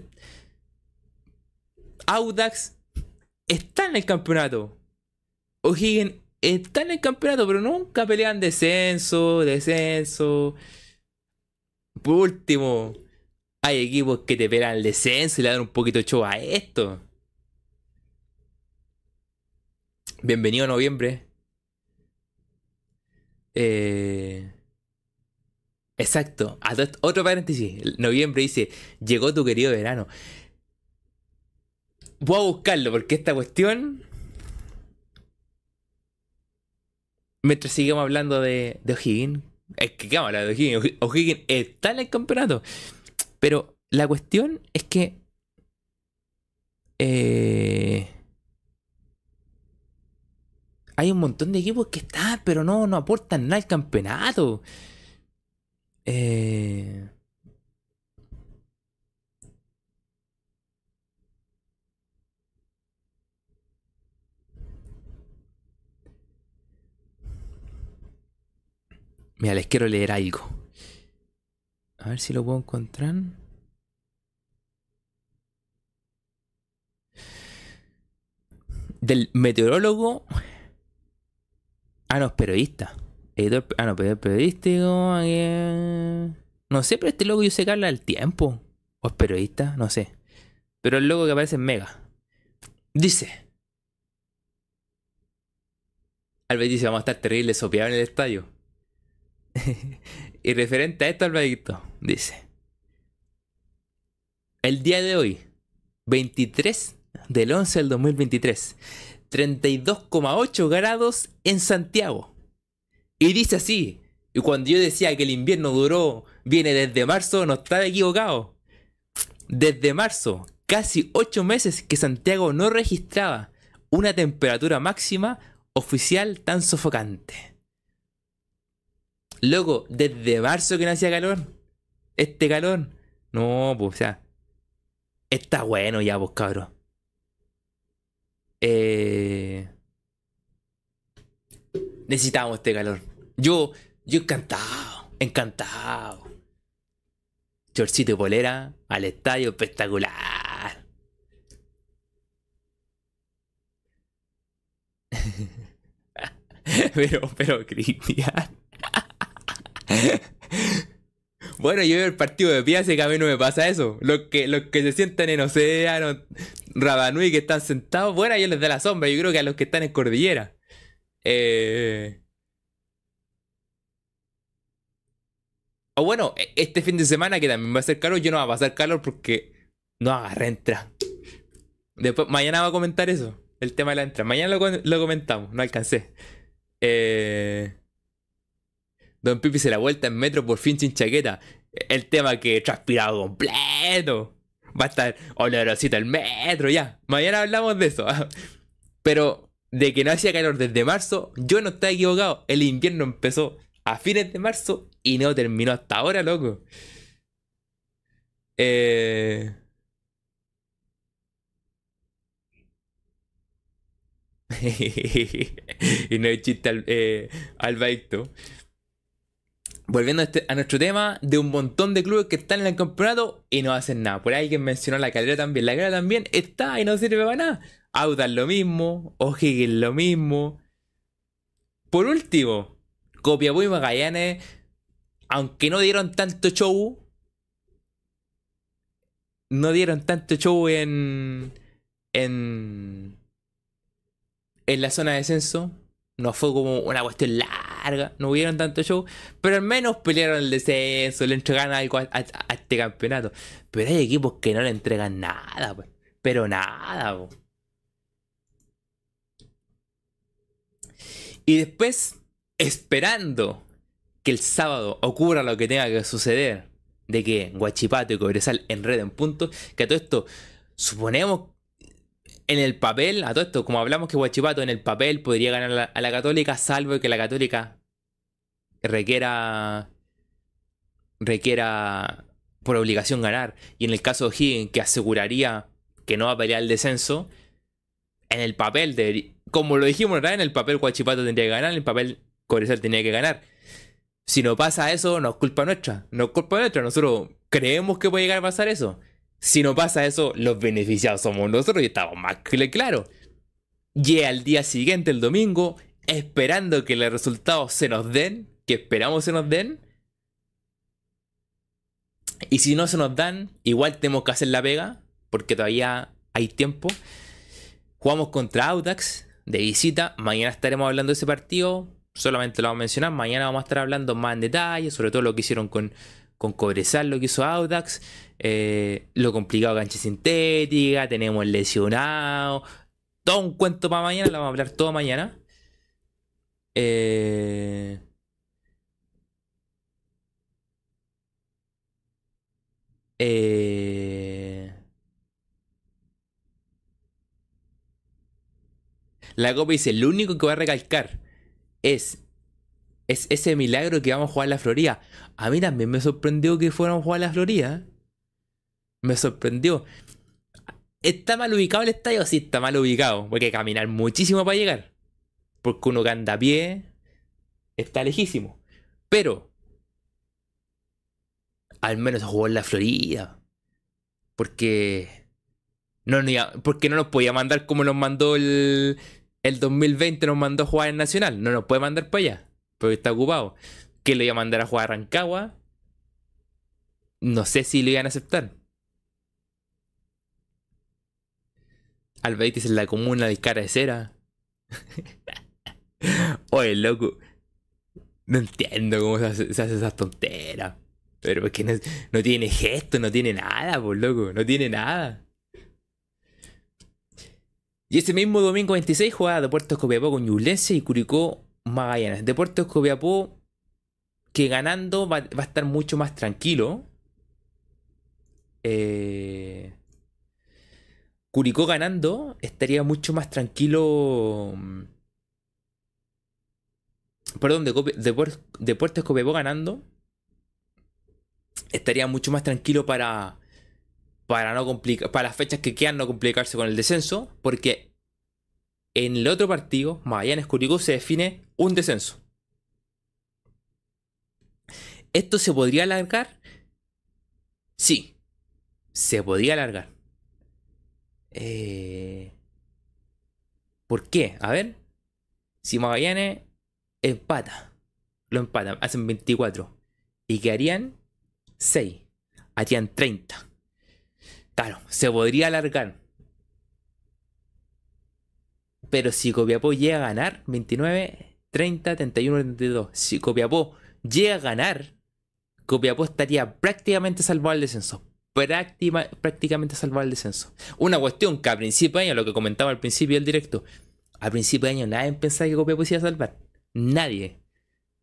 Audax están en el campeonato. O'Higgins está en el campeonato, pero nunca pelean descenso, descenso. Por último, hay equipos que te pelean el descenso y le dan un poquito de show a esto. Bienvenido a noviembre. Eh... Exacto. Otro paréntesis. Noviembre dice, llegó tu querido verano. Voy a buscarlo porque esta cuestión... Mientras sigamos hablando de, de O'Higgins. Es que, ¿qué vamos a hablar de O'Higgins? O'Higgins está en el campeonato. Pero la cuestión es que. Eh, hay un montón de equipos que están, pero no, no aportan nada al campeonato. Eh, Mira, les quiero leer algo. A ver si lo puedo encontrar. Del meteorólogo. Ah, no, es periodista. ah, no, periodístico. No sé, pero este logo yo sé que habla del tiempo. O es periodista, no sé. Pero el logo que aparece en Mega. Dice. Albert dice, vamos a estar terrible sopeado en el estadio. y referente a esto, Alvarito, dice. El día de hoy, 23 del 11 del 2023, 32,8 grados en Santiago. Y dice así, y cuando yo decía que el invierno duró, viene desde marzo, no estaba equivocado. Desde marzo, casi 8 meses que Santiago no registraba una temperatura máxima oficial tan sofocante. Loco, desde marzo que no hacía calor. Este calor. No, pues, o sea. Está bueno ya, pues, cabrón. Eh... Necesitamos este calor. Yo, yo encantado, encantado. Chorcito y polera al estadio espectacular. pero, pero, Cristian. bueno, yo veo el partido de pie, así que a mí no me pasa eso. Los que, los que se sientan en Océano, Rabanui, que están sentados, bueno, yo les da la sombra. Yo creo que a los que están en Cordillera. Eh... O bueno, e, este fin de semana que también va a ser calor, yo no va a pasar calor porque no agarré entra. Después, mañana va a comentar eso, el tema de la entrada. Mañana lo, lo comentamos, no alcancé. Eh... Don Pipi se la vuelta en metro por fin sin chaqueta. El tema que transpirado completo. Va a estar olorosito el metro, ya. Mañana hablamos de eso. Pero de que no hacía calor desde marzo, yo no estaba equivocado. El invierno empezó a fines de marzo y no terminó hasta ahora, loco. Eh... y no hay chiste al, eh, al Volviendo a, este, a, nuestro tema, de un montón de clubes que están en el campeonato y no hacen nada. Por ahí alguien mencionó la calera también. La calera también está y no sirve para nada. Audas lo mismo, O'Higgins lo mismo. Por último, Copiapó y Magallanes, aunque no dieron tanto show, no dieron tanto show en en en la zona de descenso. No fue como una cuestión larga, no hubieron tanto show, pero al menos pelearon el descenso, le entregaron algo a, este campeonato. Pero hay equipos que no le entregan nada, pues. Pero nada. Y después, esperando que el sábado ocurra lo que tenga que suceder, de que Guachipato y Cobresal enreden puntos, que a todo esto, suponemos en el papel, a todo esto, como hablamos que Guachipato en el papel podría ganar a la, Católica, salvo que la Católica requiera requiera por obligación ganar. Y en el caso de Higgins, que aseguraría que no va a pelear el descenso, en el papel, de, como lo dijimos en el papel Guachipato tendría que ganar, en el papel Cobresal tenía que ganar. Si no pasa eso, no es culpa nuestra. No es culpa nuestra. Nosotros creemos que puede llegar a pasar eso. Si no pasa eso, los beneficiados somos nosotros y estamos más que claro. Y al día siguiente, el domingo, esperando que los resultados se nos den, que esperamos se nos den. Y si no se nos dan, igual tenemos que hacer la pega, porque todavía hay tiempo. Jugamos contra Audax de visita. Mañana estaremos hablando de ese partido. Solamente lo vamos a mencionar. Mañana vamos a estar hablando más en detalle, sobre todo lo que hicieron con, con Cobresal, lo que hizo Audax. Eh, lo complicado cancha sintética, tenemos lesionado, todo un cuento para mañana, lo vamos a hablar todo mañana. Eh, eh, la copa dice, lo único que voy a recalcar es, es ese milagro que vamos a jugar la Florida. A mí también me sorprendió que fuéramos a jugar en la Florida me sorprendió. ¿Está mal ubicado el estadio? Sí, está mal ubicado. Porque hay que caminar muchísimo para llegar. Porque uno que anda a pie está lejísimo. Pero, al menos jugó en la Florida. Porque no, porque no nos podía mandar como nos mandó el, el 2020, nos mandó a jugar en Nacional. No nos puede mandar para allá. Porque está ocupado. Que le iba a mandar a jugar a Rancagua. No sé si lo iban a aceptar. Albeitis en la comuna de cara de cera. Oye, loco. No entiendo cómo se hace, esas tonteras. Pero es que no, tiene gesto, no tiene nada, pues loco. No tiene nada. Y ese mismo domingo 26 jugaba Deportes Copiapó con Ñublense y Curicó Magallanes. Deportes Copiapó que ganando va, a estar mucho más tranquilo. Eh, Curicó ganando, estaría mucho más tranquilo. Mm, perdón, de, Deportes Copiapó ganando, estaría mucho más tranquilo para. Para no complicar. Para las fechas que quedan no complicarse con el descenso. Porque en el otro partido, Magallanes Curicó, se define un descenso. ¿Esto se podría alargar? Sí, se podría alargar. Eh, ¿Por qué? A ver. Si Magallanes empata, lo empatan, hacen 24. Y que harían 6. Harían 30. Claro, se podría alargar. Pero si Copiapó llega a ganar 29, 30, 31, 32. Si Copiapó llega a ganar, Copiapó estaría prácticamente salvado al descenso prácticamente salvar el descenso. Una cuestión que a principio de año, lo que comentaba al principio del directo, a principio de año nadie pensaba que Copiapó iba a salvar. Nadie.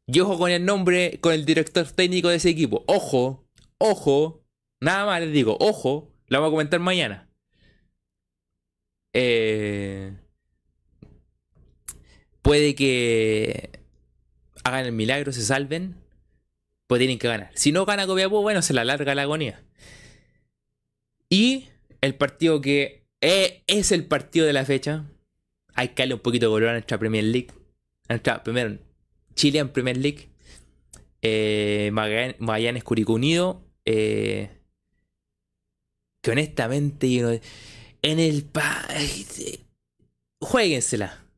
Y ojo con el nombre, con el director técnico de ese equipo. Ojo, ojo, nada más les digo, ojo, lo vamos a comentar mañana. Eh, puede que hagan el milagro, se salven, pues tienen que ganar. Si no gana Copiapó, bueno, se la larga la agonía. Y el partido que es el partido de la fecha. Hay que darle un poquito de color a nuestra Premier League. A nuestra, primero, Chile en Premier League. Eh, Magallanes Curicó Unido. Eh, que honestamente, en el jueguensela.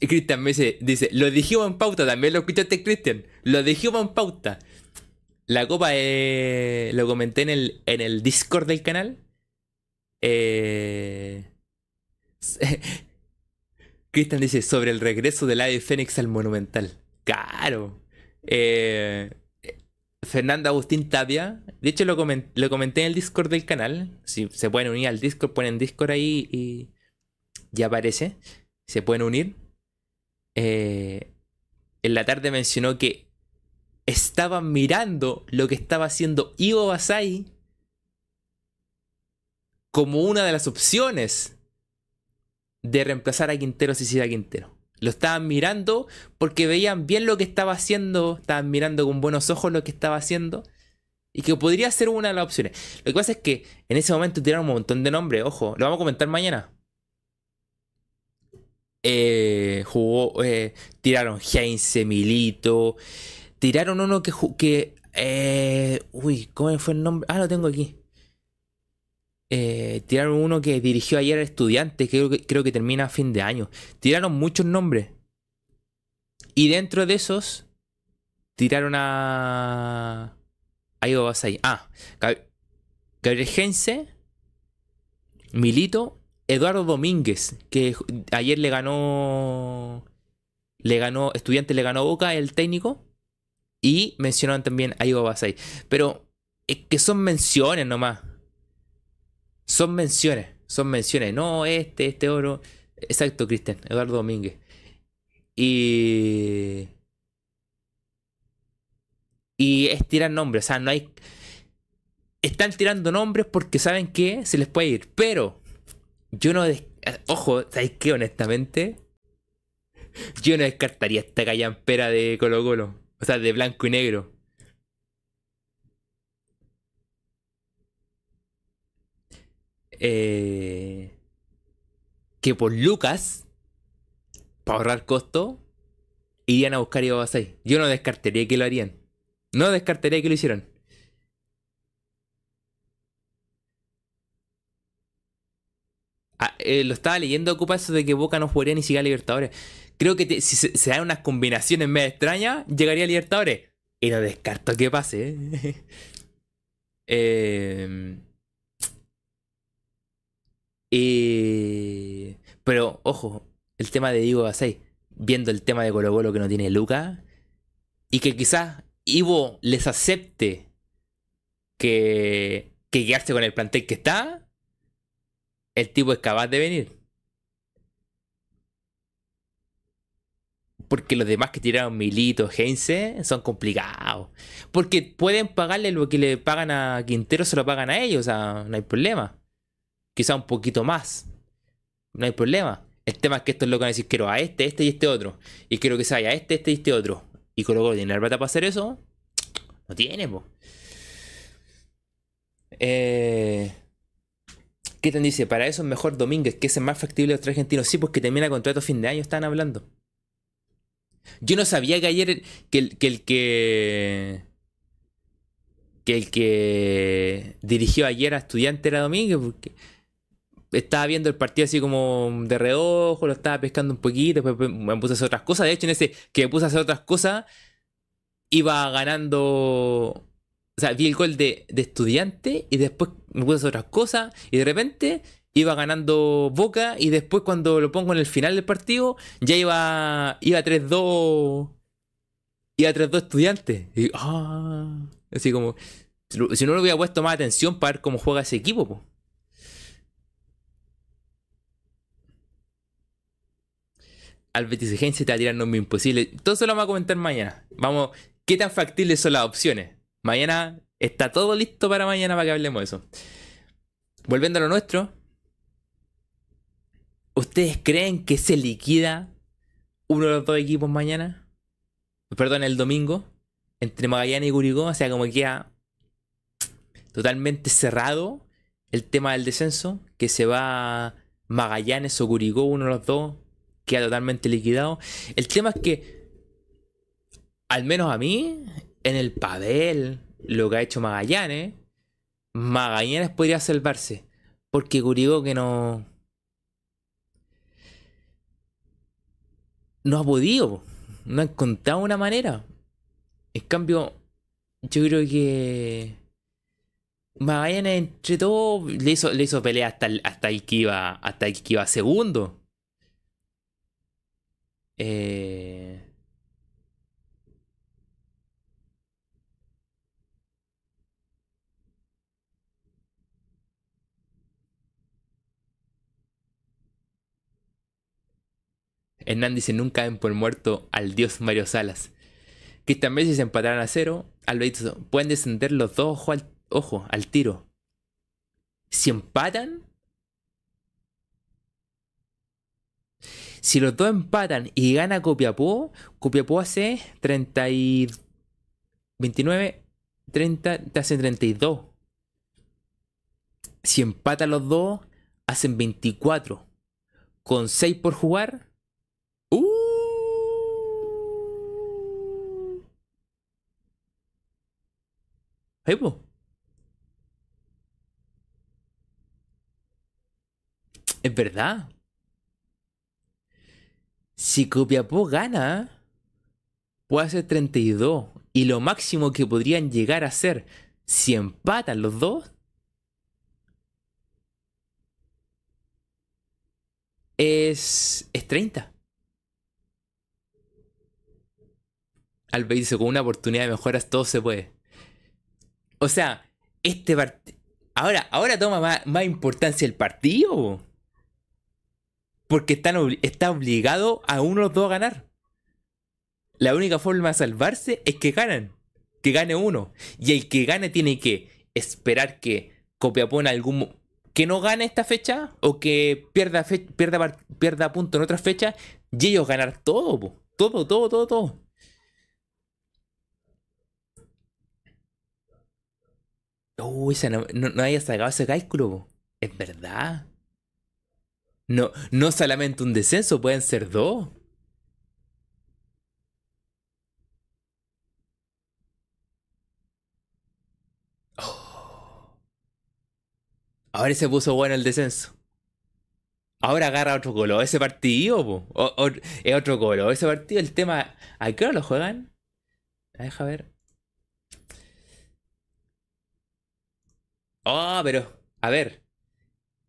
Cristian me dice, dice, lo dijimos en pauta, también lo escuchaste Cristian, lo dijimos en pauta. La copa eh, lo comenté en el, en el Discord del canal. Eh, Cristian dice sobre el regreso del ave Fénix al Monumental. Claro. Eh, Fernando Agustín Tapia. De hecho, lo, lo, comenté en el Discord del canal. Si se pueden unir al Discord, ponen Discord ahí y ya aparece. Se pueden unir. Eh, en la tarde mencionó que estaban mirando lo que estaba haciendo Ivo Basay como una de las opciones de reemplazar a Quintero si se Quintero. Lo estaban mirando porque veían bien lo que estaba haciendo, estaban mirando con buenos ojos lo que estaba haciendo y que podría ser una de las opciones. Lo que pasa es que en ese momento tiraron un montón de nombres, ojo, lo vamos a comentar mañana. Eh, jugó, eh, tiraron Heinze, Milito, tiraron uno que... que eh, uy, ¿cómo fue el nombre? Ah, lo tengo aquí. Tiraron uno que dirigió ayer al estudiante, que creo, que creo que termina a fin de año. Tiraron muchos nombres. Y dentro de esos, tiraron a. Ahí vas ahí. Ah, Gabriel Gense, Milito, Eduardo Domínguez, que ayer le ganó. Le ganó. Estudiante le ganó Boca, el técnico. Y mencionaron también a Ivo Basay. Pero es que son menciones nomás. Son menciones, son menciones. No, este, este oro. Exacto, Cristian, Eduardo Domínguez. Y. Y es tirar nombres, o sea, no hay. Están tirando nombres porque saben que se les puede ir. Pero yo no. Ojo, ¿sabéis qué? Honestamente, yo no descartaría esta callampera de Colo Colo. O sea, de blanco y negro. Eh, que por Lucas, para ahorrar costo, irían a buscar a 6 Yo no descartaría que lo harían. No descartaría que lo hicieran. Ah, eh, lo estaba leyendo ocupa eso de que Boca no jugaría ni siquiera a Libertadores. Creo que si se, dan unas combinaciones medio extrañas, llegaría a Libertadores. Y no descarto que pase. ¿eh? y... Pero, ojo, el tema de Diego Basay, viendo el tema de Colo Colo que no tiene Luca, y que quizás Ivo les acepte que, que quedarse con el plantel que está, el tipo es capaz de venir. Porque los demás que tiraron Milito, Heinze, son complicados. Porque pueden pagarle lo que le pagan a Quintero, se lo pagan a ellos, o sea, no hay problema quizá un poquito más. No hay problema. El tema es que esto es lo que van a decir, quiero a este, este y este otro. Y quiero que se vaya a este, este y este otro. Y Colo Colo tiene la plata para hacer eso. No tiene, po. Eh... ¿Qué te dice? Para eso es mejor Domínguez, que es el más factible de los argentinos. Sí, pues que termina contrato a fin de año, están hablando. Yo no sabía que ayer que el que, el que que el que dirigió ayer a estudiante era Domínguez, porque estaba viendo el partido así como de reojo, lo estaba pescando un poquito, después me puse a hacer otras cosas. De hecho, en ese que me puse a hacer otras cosas, iba ganando. O sea, vi el gol de, estudiante y después me puse a otras cosas y de repente iba ganando Boca y después cuando lo pongo en el final del partido ya iba iba 3-2 iba 3-2 estudiante y ah, así como si no le hubiera puesto más atención para ver cómo juega ese equipo, pues. al Betis se te va a tirar nombre imposible. Todo eso lo vamos a comentar mañana. Vamos, ¿qué tan factibles son las opciones? Mañana está todo listo para mañana para que hablemos de eso. Volviendo a lo nuestro. ¿Ustedes creen que se liquida uno de los dos equipos mañana? Perdón, el domingo. Entre Magallanes y Curicó. O sea, como queda totalmente cerrado el tema del descenso. Que se va Magallanes o Curicó, uno de los dos queda totalmente liquidado. El tema es que, al menos a mí, en el papel, lo que ha hecho Magallanes, Magallanes podría salvarse. Porque Curicó que no. No ha podido. No ha encontrado una manera. En cambio, yo creo que. Magallanes entre todo le hizo, le hizo pelea hasta hasta que iba. Hasta el que iba segundo. Eh. Hernán dice nunca den por muerto al dios Mario Salas. Cristian Messi se empataran a cero. Alberto, pueden descender los dos ojo al, ojo, al tiro. Si empatan. Si los dos empatan y gana Copiapó, Copiapó hace 30 y 29, 30, te hacen 32. Si empatan los dos, hacen 24. Con 6 por jugar, Uh. Es verdad. Si Copiapó gana, puede ser 32. Y lo máximo que podrían llegar a ser si empatan los dos es, es 30. Alba dice, con una oportunidad de mejoras todo se puede. O sea, este partido... Ahora, ahora toma más, importancia el partido. Porque está obligado a uno los dos a ganar. La única forma de salvarse es que ganen. Que gane uno. Y el que gane tiene que esperar que Copiapó en algún... Que no gane esta fecha o que pierda, pierda, pierda punto en otra fecha y ellos ganar todo. Todo, todo, todo, todo. Uy, no, no, haya sacado ese cálculo. Es verdad. No, no solamente un descenso, pueden ser dos. Oh. Ahora se puso bueno el descenso. Ahora agarra otro color ese partido, es otro color ese partido. El tema, ¿a qué hora lo juegan? Deja ver. Ah, pero, a ver.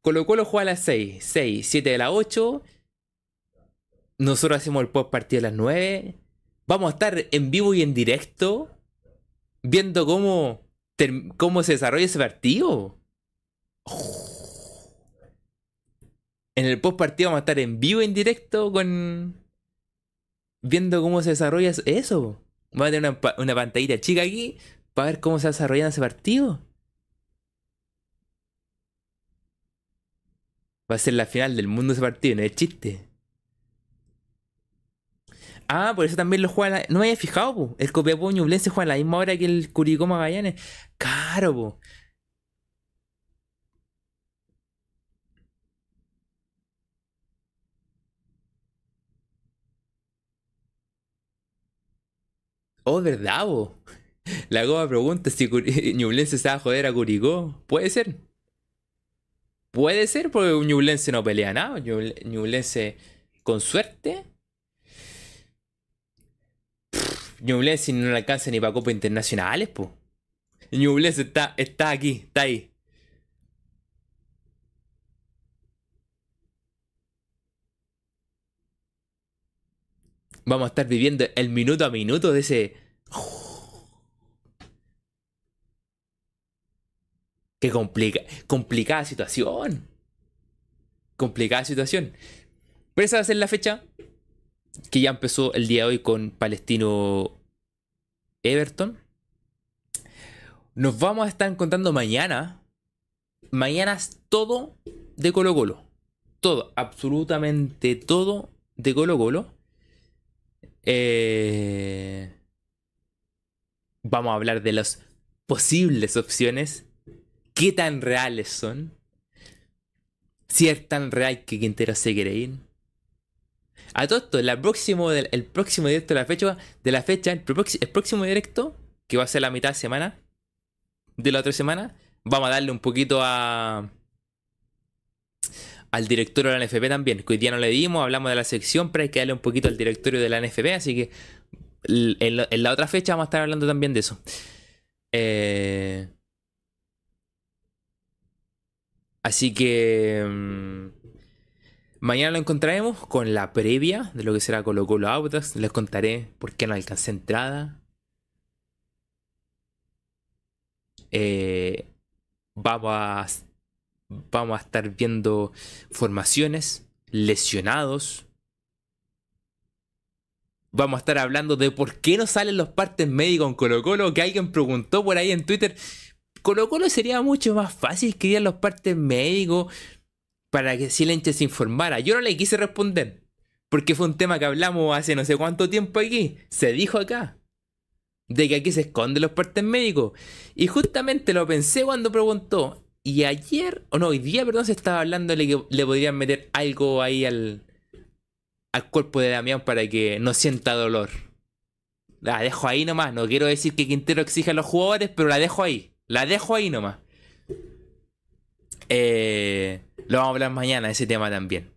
Colo Colo juega a las 6, 6, 7 de las 8. Nosotros hacemos el post partido a las 9. Vamos a estar en vivo y en directo viendo cómo, cómo se desarrolla ese partido. En el post partido vamos a estar en vivo y en directo con. viendo cómo se desarrolla eso. Vamos a tener una, una pantallita chica aquí para ver cómo se desarrolla ese partido. Va a ser la final del mundo ese partido, no es chiste. Ah, por eso también lo juega. No me había fijado, po. El Copiapó Ñublense juega a la misma hora que el Curicó Magallanes. Claro, po. Oh, ¿verdad, po? La Goba pregunta si Ñublense se va a joder a Curicó. Puede ser. Puede ser porque un Ñublense no pelea nada. Ñublense, con suerte. Ñublense no le alcanza ni para Copas Internacionales, pues. Ñublense está, está aquí, está ahí. Vamos a estar viviendo el minuto a minuto de ese. Qué complica, complicada situación. Complicada situación. Pero esa va a ser la fecha que ya empezó el día de hoy con Palestino Everton. Nos vamos a estar encontrando mañana. Mañana es todo de Colo Colo. Todo, absolutamente todo de Colo Colo. Eh, vamos a hablar de las posibles opciones qué tan reales son. Si es tan real que Quintero se quiere ir. A todo esto, el próximo, el próximo directo de la fecha, de la fecha el, próximo directo, que va a ser la mitad de semana, de la otra semana, vamos a darle un poquito a al directorio de la NFP también, que hoy día no le dimos, hablamos de la sección, pero hay que darle un poquito al directorio de la NFP, así que en la, otra fecha vamos a estar hablando también de eso. Eh, así que mm, mañana lo encontraremos con la previa de lo que será Colo Colo Autos. Les contaré por qué no alcancé entrada. Eh, vamos a vamos a estar viendo formaciones, lesionados. Vamos a estar hablando de por qué no salen los partes médicos en Colo Colo, que alguien preguntó por ahí en Twitter. Colo Colo sería mucho más fácil que dieran los partes médicos para que si el hincha se informara. Yo no le quise responder, porque fue un tema que hablamos hace no sé cuánto tiempo aquí. Se dijo acá. De que aquí se esconden los partes médicos. Y justamente lo pensé cuando preguntó. Y ayer, o no, hoy día, perdón, se estaba hablando de que le podrían meter algo ahí al, al cuerpo de Damián para que no sienta dolor. La dejo ahí nomás. No quiero decir que Quintero exija a los jugadores, pero la dejo ahí. La dejo ahí nomás. Eh, lo vamos a hablar mañana, ese tema también.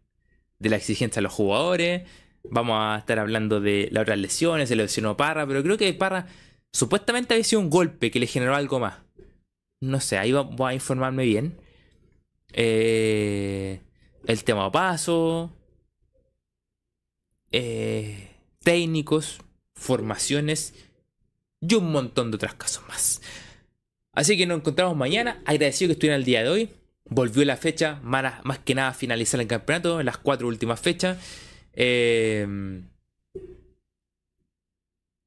De la exigencia a los jugadores. Vamos a estar hablando de las otras lesiones. Se lesionó Parra, pero creo que Parra supuestamente había sido un golpe que le generó algo más. No sé, ahí voy a informarme bien. Eh, el tema paso. Eh, técnicos, formaciones y un montón de otros casos más. Así que nos encontramos mañana. Agradecido que estuvieran el día de hoy. Volvió la fecha, más, que nada finalizar el campeonato, en las cuatro últimas fechas. Eh,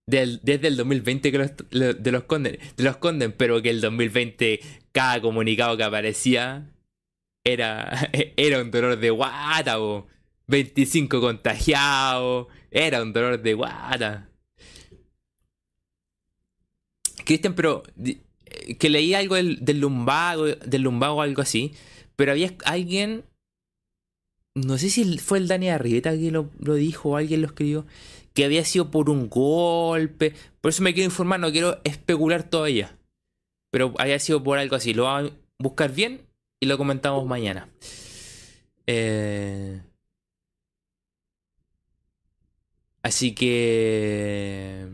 desde el 2020 que los, de, los conden, pero que el 2020 cada comunicado que aparecía era, era un dolor de guata, 25 contagiados, era un dolor de guata. Cristian, pero que leí algo del, lumbago, del lumbago o algo así, pero había alguien, no sé si fue el Dani Arrieta que lo, lo dijo o alguien lo escribió, que había sido por un golpe. Por eso me quiero informar, no quiero especular todavía. Pero había sido por algo así. Lo vamos a buscar bien y lo comentamos mañana. Eh, así que...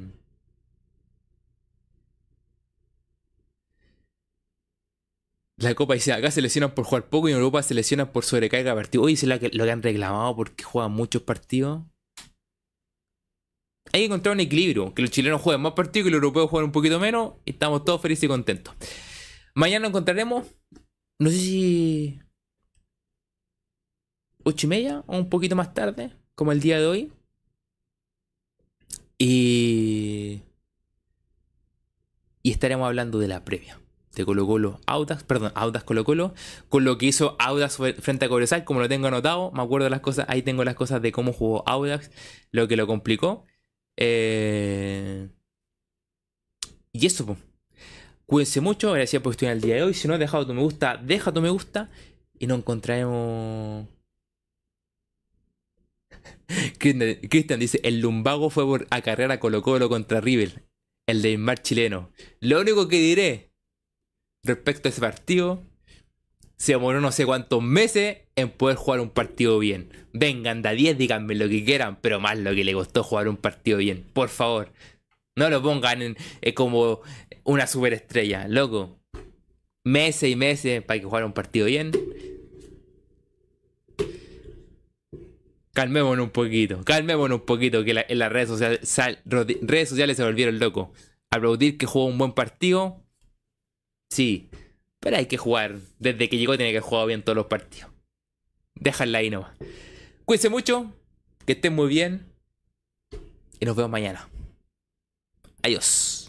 La Copa dice, acá se lesionan por jugar poco y en Europa se lesionan por sobrecarga de partidos. Hoy es lo que, que han reclamado porque juegan muchos partidos hay que encontrar un equilibrio, que los chilenos jueguen más partidos y los europeos jueguen un poquito menos y estamos todos felices y contentos. Mañana encontraremos, no sé si 8 y media o un poquito más tarde, como el día de hoy. Y, y estaremos hablando de la previa de Colo Colo Audax, perdón, Audax Colo Colo, con lo que hizo Audax frente a Cobresal, como lo tengo anotado, me acuerdo las cosas, ahí tengo las cosas de cómo jugó Audax, lo que lo complicó. Eh, y eso, pues. Cuídense mucho, gracias por estar el día de hoy. Si no has dejado tu me gusta, deja tu me gusta y nos encontraremos. Cristian dice: El lumbago fue por a carrera Colo Colo contra River, el de mar chileno. Lo único que diré respecto a ese partido se demoró no sé cuántos meses en poder jugar un partido bien. Vengan, da 10, díganme lo que quieran, pero más lo que le costó jugar un partido bien. Por favor, no lo pongan eh, como una superestrella, loco. Meses y meses para que jugar un partido bien. Calmémonos un poquito, calmémonos un poquito, que en las redes sociales, redes sociales se volvieron locos. Aplaudir que jugó un buen partido, sí, pero hay que jugar. Desde que llegó tiene que jugar bien todos los partidos. Déjala ahí nomás. Cuídense mucho. Que estén muy bien. Y nos vemos mañana. Adiós.